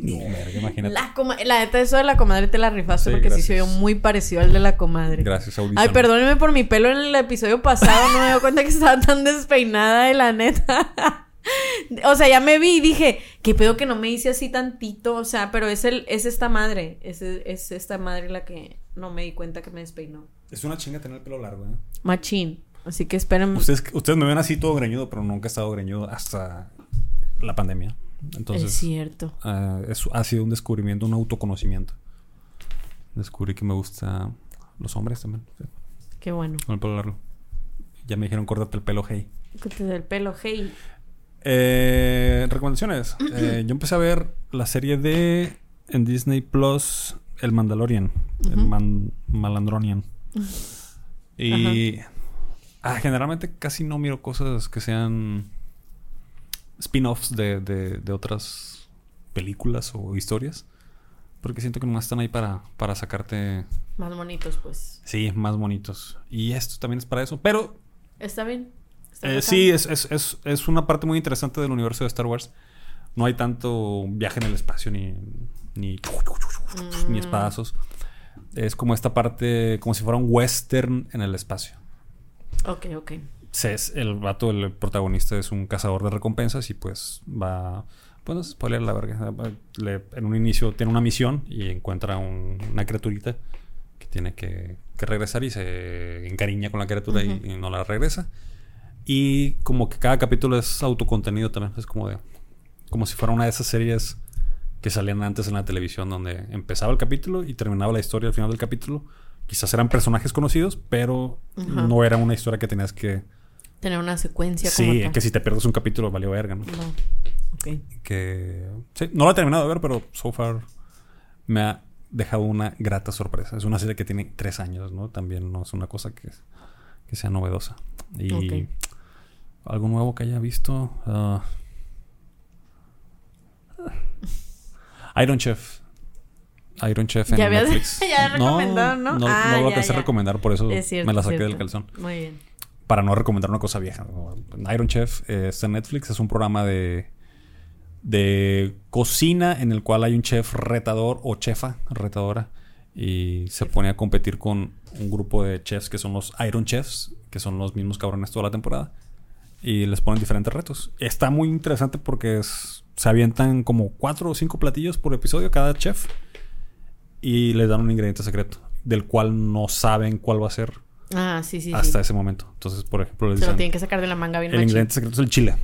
No, verga, imagínate. La, la neta, eso de la comadre te la rifaste Sí, porque sí se oyó muy parecido al de la comadre. Gracias, audición. Ay, perdónenme por mi pelo en el episodio pasado. No me dio cuenta que estaba tan despeinada de la neta. O sea, ya me vi y dije, qué pedo que no me hice así tantito. O sea, pero es el, es esta madre. Es, es esta madre la que no me di cuenta que me despeinó. Es una chinga tener el pelo largo, ¿eh? Machín. Así que esperen. Ustedes, ustedes me ven así todo greñudo, pero nunca he estado greñudo hasta la pandemia. es Entonces, cierto. ah, es- ha sido un descubrimiento, un autoconocimiento. Descubrí que me gusta los hombres también, sí, Qué bueno. con el pelo largo. Ya me dijeron, córtate el pelo, hey. Que te dé el pelo, hey. Eh, recomendaciones. Eh, yo empecé a ver la serie de en Disney Plus El Mandalorian, el Man- Malandronian. Y ah, generalmente casi no miro cosas que sean spin-offs de, de- de otras películas o historias. Porque siento que nomás están ahí para, para sacarte, Más bonitos, pues. sí, más bonitos. Y esto también es para eso. Pero ¿Está bien? ¿Está eh, sí, es, es, es, es una parte muy interesante del universo de Star Wars. No hay tanto viaje en el espacio ni, ni, Mm. ni espadazos. Es como esta parte, como si fuera un western en el espacio. Ok, ok. Se- es- el vato, el protagonista, es un cazador de recompensas y pues va. Pues no sé, spoiler la verga. Le- en un inicio tiene una misión y encuentra un- una criaturita que tiene que, que regresar y se encariña con la criatura y- y, no la regresa. Y como que cada capítulo es autocontenido también. Es como de. Como si fuera una de esas series que salían antes en la televisión, donde empezaba el capítulo y terminaba la historia al final del capítulo. Quizás eran personajes conocidos, pero Ajá. no era una historia que tenías que. Tener una secuencia como Sí, tal. que si te pierdes un capítulo valió verga, ¿no? No. Ok. Que. Sí, no lo he terminado de ver, pero so far me ha dejado una grata sorpresa. Es una serie que tiene tres años, ¿no? También no es una cosa que, que sea novedosa. Y. Ok. Algo nuevo que haya visto. ah, Iron Chef. Iron Chef en Ya habías- Netflix. ya recomendado, ¿no? No, Ah, no lo ya. recomendar, por eso Es cierto. me la saqué cierto. del calzón Muy bien. para no recomendar una cosa vieja. Iron Chef eh, está en Netflix, es un programa de, de cocina en el cual hay un chef retador o chefa retadora y se pone a competir con un grupo de chefs que son los Iron Chefs, que son los mismos cabrones toda la temporada y les ponen diferentes retos. Está muy interesante porque es- se avientan como cuatro o cinco platillos por episodio cada chef y les dan un ingrediente secreto del cual no saben cuál va a ser Ah, sí, sí, hasta sí. ese momento. Entonces, por ejemplo, les Se lo dicen, tienen que sacar de la manga bien el machín. ingrediente secreto es el chile.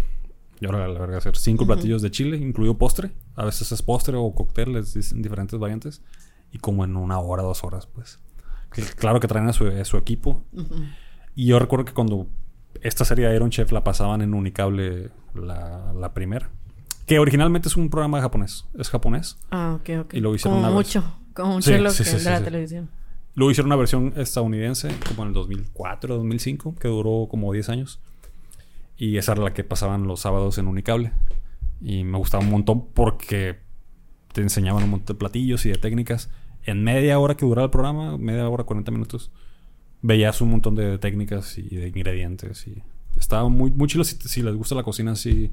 Y ahora la verga hacer cinco platillos de chile, incluido postre. A veces es postre o cóctel, les dicen diferentes variantes. Y como en una hora, dos horas, pues. Que claro que traen a su, a su equipo. Ujú. Y yo recuerdo que cuando esta serie de Iron Chef la pasaban en Unicable la, la primera. Que originalmente es un programa japonés. Es japonés. Ah, ok, ok. Y lo hicieron Como una mucho. Como mucho Sí, lo sí, que sí, de la televisión. Luego hicieron una versión estadounidense, como en el 2004, 2005, que duró como 10 años. Y esa era la que pasaban los sábados en Unicable. Y me gustaba un montón porque te enseñaban un montón de platillos y de técnicas. En media hora que duraba el programa, media hora, 40 minutos, veías un montón de técnicas y de ingredientes. Y estaba muy, muy si, si les gusta la cocina así,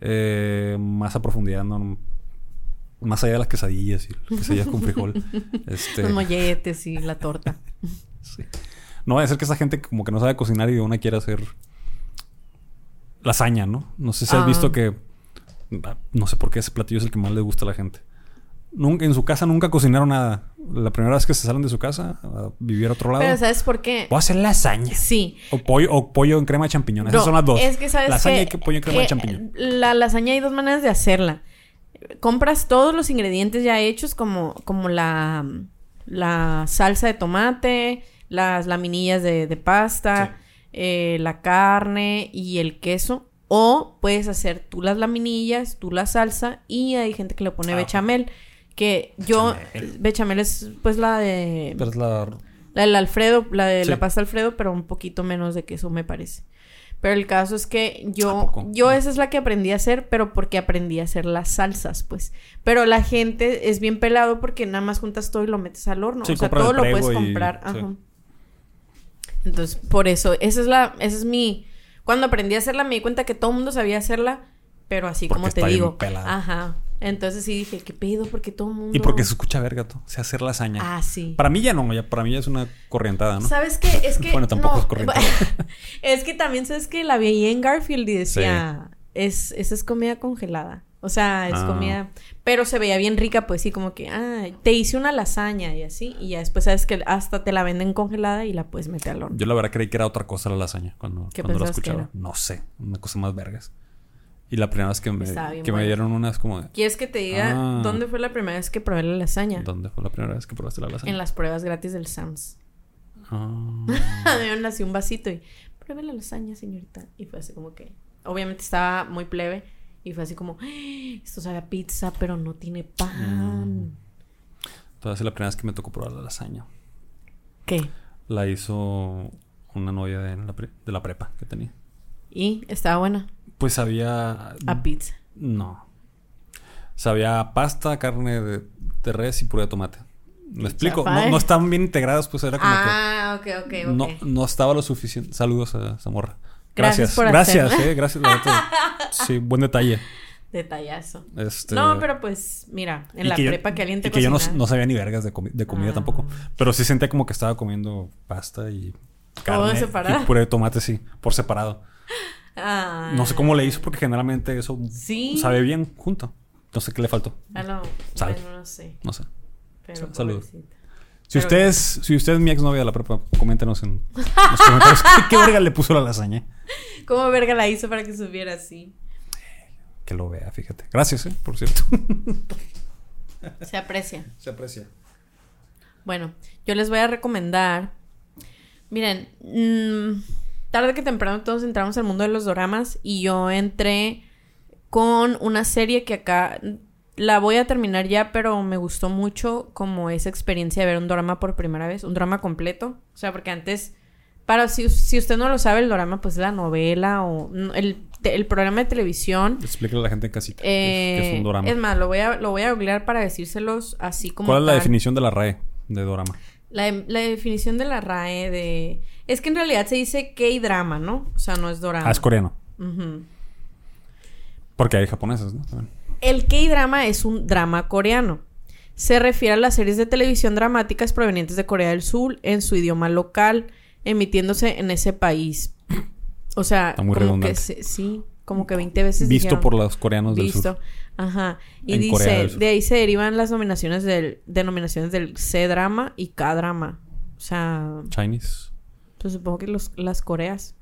eh, más a profundidad, ¿no? Más allá de las quesadillas y las quesadillas con frijol. Este, Los molletes y la torta. Sí. No va a ser que esa gente como que no sabe cocinar y de una quiere hacer lasaña, ¿no? No sé si has Ah. visto que... No sé por qué ese platillo es el que más le gusta a la gente. Nunca, en su casa nunca cocinaron nada. La primera vez que se salen de su casa a vivir a otro lado... Pero ¿sabes por qué? Voy a hacer lasaña. Sí. O pollo, o pollo en crema de champiñones. Esas No, son las dos. Es que sabes lasaña que, y pollo en crema de champiñón. La lasaña hay dos maneras de hacerla. Compras todos los ingredientes ya hechos como, como la, la salsa de tomate, las laminillas de, de pasta, eh, la carne y el queso. O puedes hacer tú las laminillas, tú la salsa y hay gente que le pone Ah, bechamel. Que yo, Bechamel. bechamel es pues la de... Pero es la... La del Alfredo, la de Sí. la pasta Alfredo, pero un poquito menos de queso me parece. Pero el caso es que ¿A yo, yo esa es la que aprendí a hacer, pero porque aprendí a hacer las salsas, pues. Pero la gente es bien pelado porque nada más juntas todo y lo metes al horno. Sí, o sea, todo lo puedes y- comprar. sí. Ajá. Entonces, por eso, esa es la, esa es mi. Cuando aprendí a hacerla, me di cuenta que todo el mundo sabía hacerla, pero así Porque como te digo. pelada. Ajá. Entonces sí dije, ¿qué pedo? Porque todo el mundo. Y porque se escucha verga, tú. O sea, hacer lasaña. Ah, sí. Para mí ya no, ya para mí ya es una corrientada, ¿no? ¿Sabes qué? Es que. Bueno, tampoco no, es corriente. es que también sabes que la veía en Garfield y decía. Es, esa es comida congelada. O sea, es Ah. comida. Pero se veía bien rica, pues sí, como que, ah, te hice una lasaña y así. Y ya después sabes que hasta te la venden congelada y la puedes meter al horno. Yo la verdad creí que era otra cosa la lasaña cuando, ¿Qué cuando la escuchaba. No sé, una cosa más vergas. Y la primera vez que me, que me dieron unas como de... ¿Quieres que te diga Ah. dónde fue la primera vez que probé la lasaña? ¿Dónde fue la primera vez que probaste la lasaña? En las pruebas gratis del Sams. Ah. me dieron así un vasito y pruebe la lasaña, señorita. Y fue así como que, obviamente estaba muy plebe. Y fue así como, "Ah, esto sabe a pizza, pero no tiene pan. Entonces la primera vez que me tocó probar la lasaña. ¿Qué? La hizo una novia de la, pre- de la prepa que tenía. Y estaba buena. Pues había... A pizza. No. Sabía a pasta, carne de, de res y puré de tomate. ¿Me explico? No, no estaban bien integradas, pues era como Ah, ok, ok, que... ok. No, no estaba lo suficiente. Saludos a Zamorra. Gracias Gracias. por Gracias, hacerla. eh. Gracias. Sí, buen detalle. Detallazo. Este, No, pero pues, mira, en y la que yo- prepa que alguien te y que yo no, no sabía ni vergas de, comi- de comida Ah. tampoco. Pero sí sentía como que estaba comiendo pasta y carne. separado. Y puré de tomate, sí. Por separado. Ah. No sé cómo le hizo porque generalmente eso Sí. sabe bien junto. No sé qué le faltó. Ah, no. Sal. Bueno, no sé. No sé. Pero. Si Pero- usted, es, si usted es mi exnovia de la prepa, coméntenos en los comentarios qué, qué verga le puso la lasaña. ¿Cómo verga la hizo para que subiera así? Que lo vea, fíjate. Gracias, eh, por cierto. Se aprecia. Se aprecia. Bueno, yo les voy a recomendar. Miren, mm, tarde que temprano todos entramos al mundo de los doramas y yo entré con una serie que acá la voy a terminar ya, pero me gustó mucho como esa experiencia de ver un drama por primera vez, un drama completo. O sea, porque antes, para si, si usted no lo sabe, el drama pues es la novela o el, el programa de televisión. Explícale a la gente en casita qué Eh, es, un dorama. es más, lo voy a, lo voy a googlear para decírselos así como ¿Cuál es la tal. definición de la RAE de dorama? La, la definición de la RAE de... Es que en realidad se dice K-drama, ¿no? O sea, no es dorama. Ah, es coreano. Porque hay japoneses, ¿no? También. El K-drama es un drama coreano. Se refiere a las series de televisión dramáticas provenientes de Corea del Sur en su idioma local, emitiéndose en ese país. O sea, Está muy como redundante. que se- sí, como que 20 veces Visto dijeron- por los coreanos del Visto. sur. Ajá. Y En dice, de ahí se derivan las nominaciones del, denominaciones del C-drama y K-drama. O sea, Chinese. pues supongo que los, las Coreas.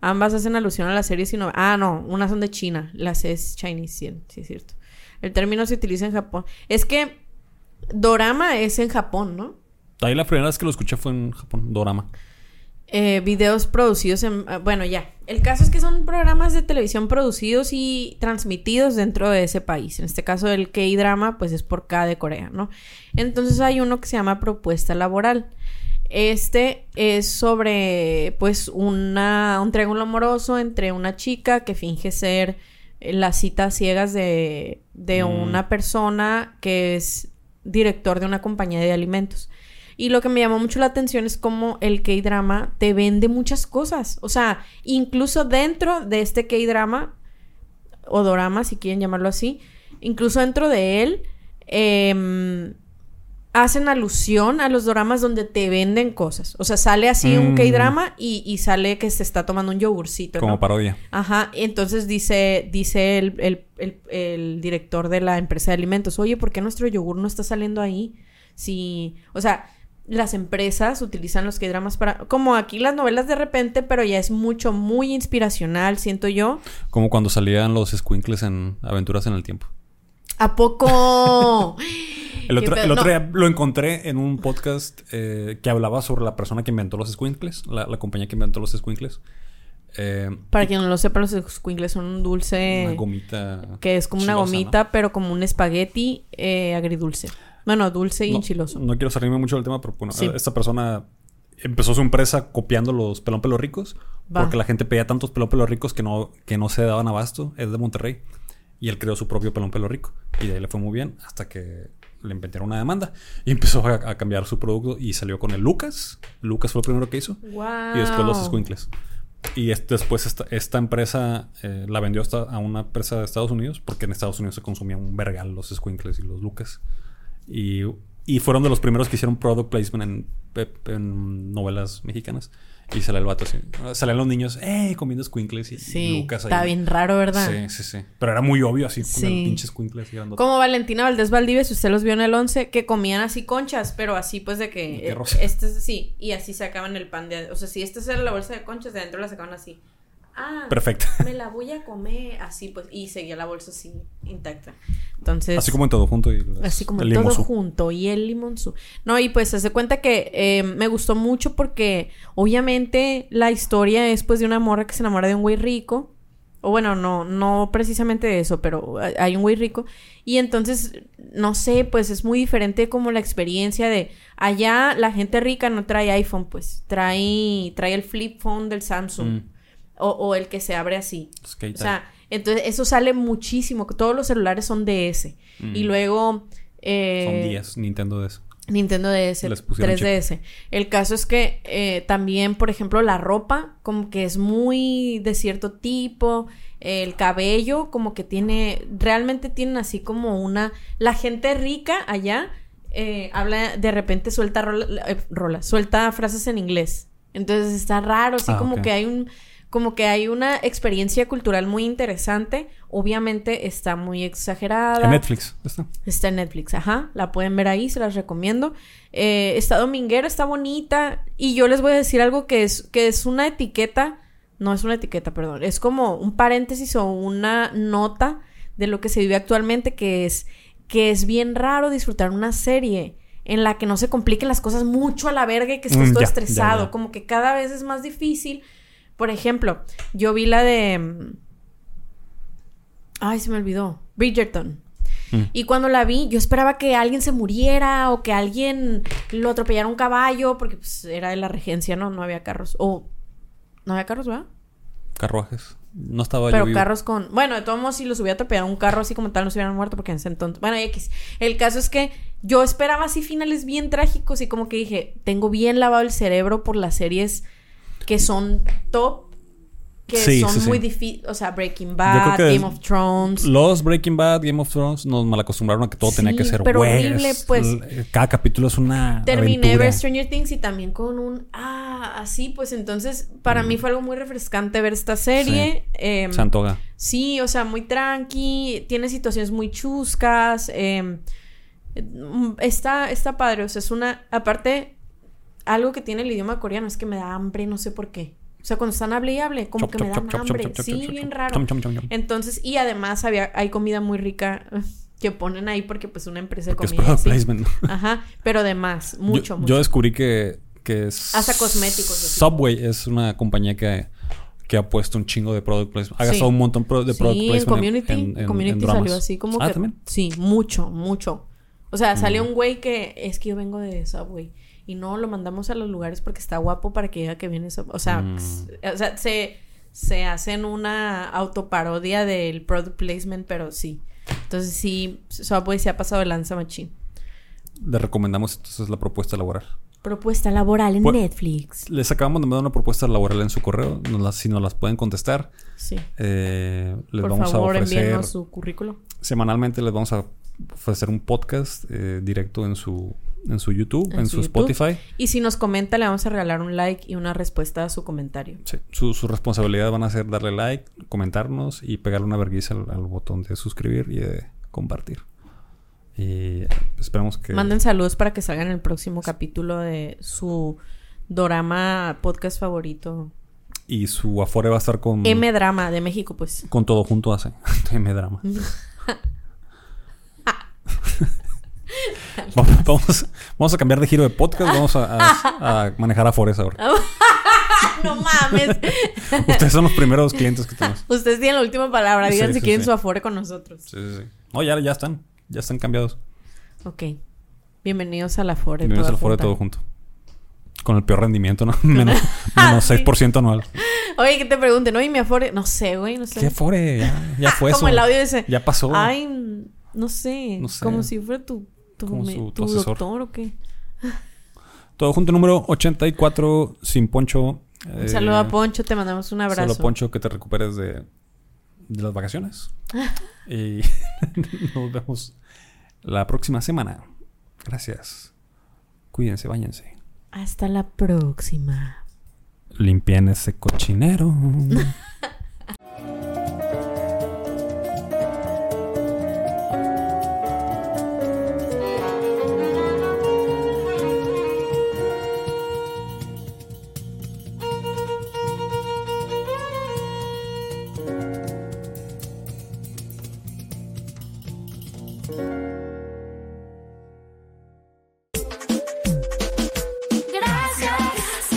Ambas hacen alusión a las series y no... Ah, no, unas son de China. Las es Chinese, sí, sí es cierto. El término se utiliza en Japón. Es que dorama es en Japón, ¿no? Ahí la primera vez que lo escuché fue en Japón, dorama. Eh, videos producidos en... ah, Bueno, ya. El caso es que son programas de televisión producidos y transmitidos dentro de ese país. En este caso, el K-drama, pues es por K de Corea, ¿no? Entonces hay uno que se llama Propuesta Laboral. Este es sobre, pues, una, un triángulo amoroso entre una chica que finge ser eh, las citas ciegas de, de Mm. una persona que es director de una compañía de alimentos. Y lo que me llamó mucho la atención es cómo el K-drama te vende muchas cosas. O sea, incluso dentro de este K-drama, o dorama, si quieren llamarlo así, incluso dentro de él, em, hacen alusión a los doramas donde te venden cosas. O sea, sale así un Mm. K-drama y, y sale que se está tomando un yogurcito. Como ¿no? parodia. Ajá, entonces dice, dice el, el- el- el director de la empresa de alimentos, oye, ¿por qué nuestro yogur no está saliendo ahí? Sí, o sea, las empresas utilizan los K-dramas para, como aquí las novelas de repente, pero ya es mucho, muy inspiracional, siento yo. Como cuando salían los squinkles en Aventuras en el Tiempo. ¿A poco? El ¿Qué otro, pedo? el otro No. día lo encontré en un podcast eh, que hablaba sobre la persona que inventó los squinkles, la, la compañía que inventó los squinkles. Eh, Para quien no lo sepa, los squinkles son un dulce una gomita. que es como una gomita, pero como un espagueti eh, agridulce. Bueno, dulce y ¿no? No, quiero salirme mucho del tema, pero bueno, Sí. esta persona empezó su empresa copiando los pelón pelo ricos Va. porque la gente pedía tantos pelón pelo ricos que no, que no se daban abasto. Es de Monterrey. Y él creó su propio pelón pelo rico. Y de ahí le fue muy bien hasta que le inventaron una demanda. Y empezó a, a cambiar su producto y salió con el Lucas. Lucas fue lo primero que hizo. Wow. Y después los squinkles. Y es- después esta, esta empresa eh, la vendió hasta a una empresa de Estados Unidos porque en Estados Unidos se consumían un vergal los squinkles y los lucas. Y, y fueron de los primeros que hicieron product placement en, novelas mexicanas. Y sale el vato así. Salen los niños, ¡eh! Comiendo squinkles y, Sí, lucas ahí. está bien raro, ¿verdad? Sí, sí, sí. Pero era muy obvio así, Sí. el pinche squinkles. Como Valentina Valdés Valdivia, si usted los vio en el 11, que comían así conchas, pero así pues de que... Qué eh, rosa. este es sí, y así sacaban el pan de... O sea, si esta era la bolsa de conchas, de adentro la sacaban así. Ah, Perfecto. me la voy a comer así pues, y seguía la bolsa así intacta. Entonces... Así como en todo junto. Y las- Así como el todo junto y el limonzu. No, y pues se hace cuenta que eh, me gustó mucho porque obviamente la historia es pues de una morra que se enamora de un güey rico. O bueno, no, no precisamente de eso, pero hay- hay un güey rico. Y entonces, no sé, pues es muy diferente como la experiencia de allá la gente rica no trae iPhone, pues trae, trae el flip phone del Samsung. Mm. O, o el que se abre así. Skate O sea, entonces eso sale muchísimo. Todos los celulares son DS. Mm. Y luego. eh, Son 10 Nintendo DS. Nintendo DS, Les pusieron 3DS. El caso es que eh, también, por ejemplo, la ropa, como que es muy de cierto tipo. El cabello, como que tiene. Realmente tienen así como una. La gente rica allá eh, habla, de repente suelta rola, eh, rola, suelta frases en inglés. Entonces está raro, así Ah, como que hay un. Como que hay una experiencia cultural muy interesante. Obviamente está muy exagerada. En Netflix. Está. Está en Netflix, ajá. La pueden ver ahí, se las recomiendo. Eh, está dominguera, está bonita. Y yo les voy a decir algo que es, que es una etiqueta. No es una etiqueta, perdón. Es como un paréntesis o una nota de lo que se vive actualmente, que es que es bien raro disfrutar una serie en la que no se compliquen las cosas mucho a la verga y que estés Mm, todo ya, estresado. ya, ya. Como que cada vez es más difícil. Por ejemplo, yo vi la de. mm, Ay, se me olvidó. Bridgerton. Mm. Y cuando la vi, yo esperaba que alguien se muriera o que alguien lo atropellara un caballo, porque pues, era de la regencia, ¿no? No había carros. O. No había carros, ¿verdad? Carruajes. No estaba yo Pero vivo. carros con. Bueno, de todos modos, si los hubiera atropellado un carro así como tal, no se hubieran muerto porque en ese entonces. Bueno, X. El caso es que yo esperaba así finales bien trágicos y como que dije, tengo bien lavado el cerebro por las series que son top, que Sí, son sí, sí. muy difíciles. O sea, Breaking Bad, Game of Thrones. Los Breaking Bad, Game of Thrones nos malacostumbraron a que todo tenía que ser pero horrible, es- pues. l- Cada capítulo es una Terminé aventura. ver Stranger Things y también con un ah, así, pues entonces para Mm. mí fue algo muy refrescante ver esta serie. Em, Se antoja. sí, o sea, muy tranqui, tiene situaciones muy chuscas. em, mm, está, está padre, o sea, es una. Aparte, algo que tiene el idioma coreano es que me da hambre, no sé por qué. O sea, cuando están hable y hable, como Chop, que me dan chop, hambre. chop, sí, bien raro. Entonces, y además había, hay comida muy rica que ponen ahí porque pues una empresa de Porque es comida. así. placement. Ajá, pero de más, mucho, yo, mucho. yo descubrí que, que es... Hasta cosméticos, así. Subway es una compañía que, que ha puesto un chingo de product placement. Ha Sí. gastado un montón de product sí, en placement. Community, en- en- Community en dramas. salió así como Ah, que... ¿también? Sí, mucho, mucho. O sea, salió Mm. un güey que... Es que yo vengo de Subway. Y no, lo mandamos a los lugares porque está guapo para que diga que viene Subway. O sea, Mm. o sea se, se hacen una autoparodia del product placement, pero sí. Entonces sí, Subway se ha pasado de lanza machín. Le recomendamos entonces la propuesta laboral. Propuesta laboral en Pues- Netflix. Les acabamos de mandar una propuesta laboral en su correo. Nos las- si nos las pueden contestar, Sí. eh, les Por vamos favor, a ofrecer... envíenos su currículo. Semanalmente les vamos a ofrecer un podcast eh, directo en su, en su YouTube, en, En su, YouTube. Spotify. Y si nos comenta, le vamos a regalar un like y una respuesta a su comentario. Sí, Su, su responsabilidad van a ser darle like, comentarnos y pegarle una vergüenza al, al botón de suscribir y de compartir. Y esperamos que... Manden saludos para que salgan el próximo capítulo de su dorama podcast favorito. Y su Afore va a estar con... M Drama de México, pues. Con todo junto hace. M drama. Vamos, vamos a cambiar de giro de podcast. Vamos a, a- a manejar Afores ahora. no mames. Ustedes son los primeros clientes que tenemos. Ustedes tienen la última palabra. Digan Sí, si sí, quieren sí. su afore con nosotros. Sí, sí, sí. No, ya, ya están. Ya están cambiados. Ok. Bienvenidos a la afore. Bienvenidos al Afore todo junto. Con el peor rendimiento, ¿no? Menos, menos Sí. 6% anual. Oye, que te pregunten, oye, mi afore. No sé, güey, no sé. ¿Qué Afore? Ya, ya fue Como eso. el audio ese. Ya pasó. Ay, no sé. No sé. Como si fuera tu, tu, Como su- tu tu asesor. doctor o qué. Todo junto, número 84, sin Poncho. Un saludo a Poncho, te mandamos un abrazo. Solo Poncho, que te recuperes de, de las vacaciones. y nos vemos la próxima semana. Gracias. Cuídense, váyanse. Hasta la próxima. Limpien ese cochinero.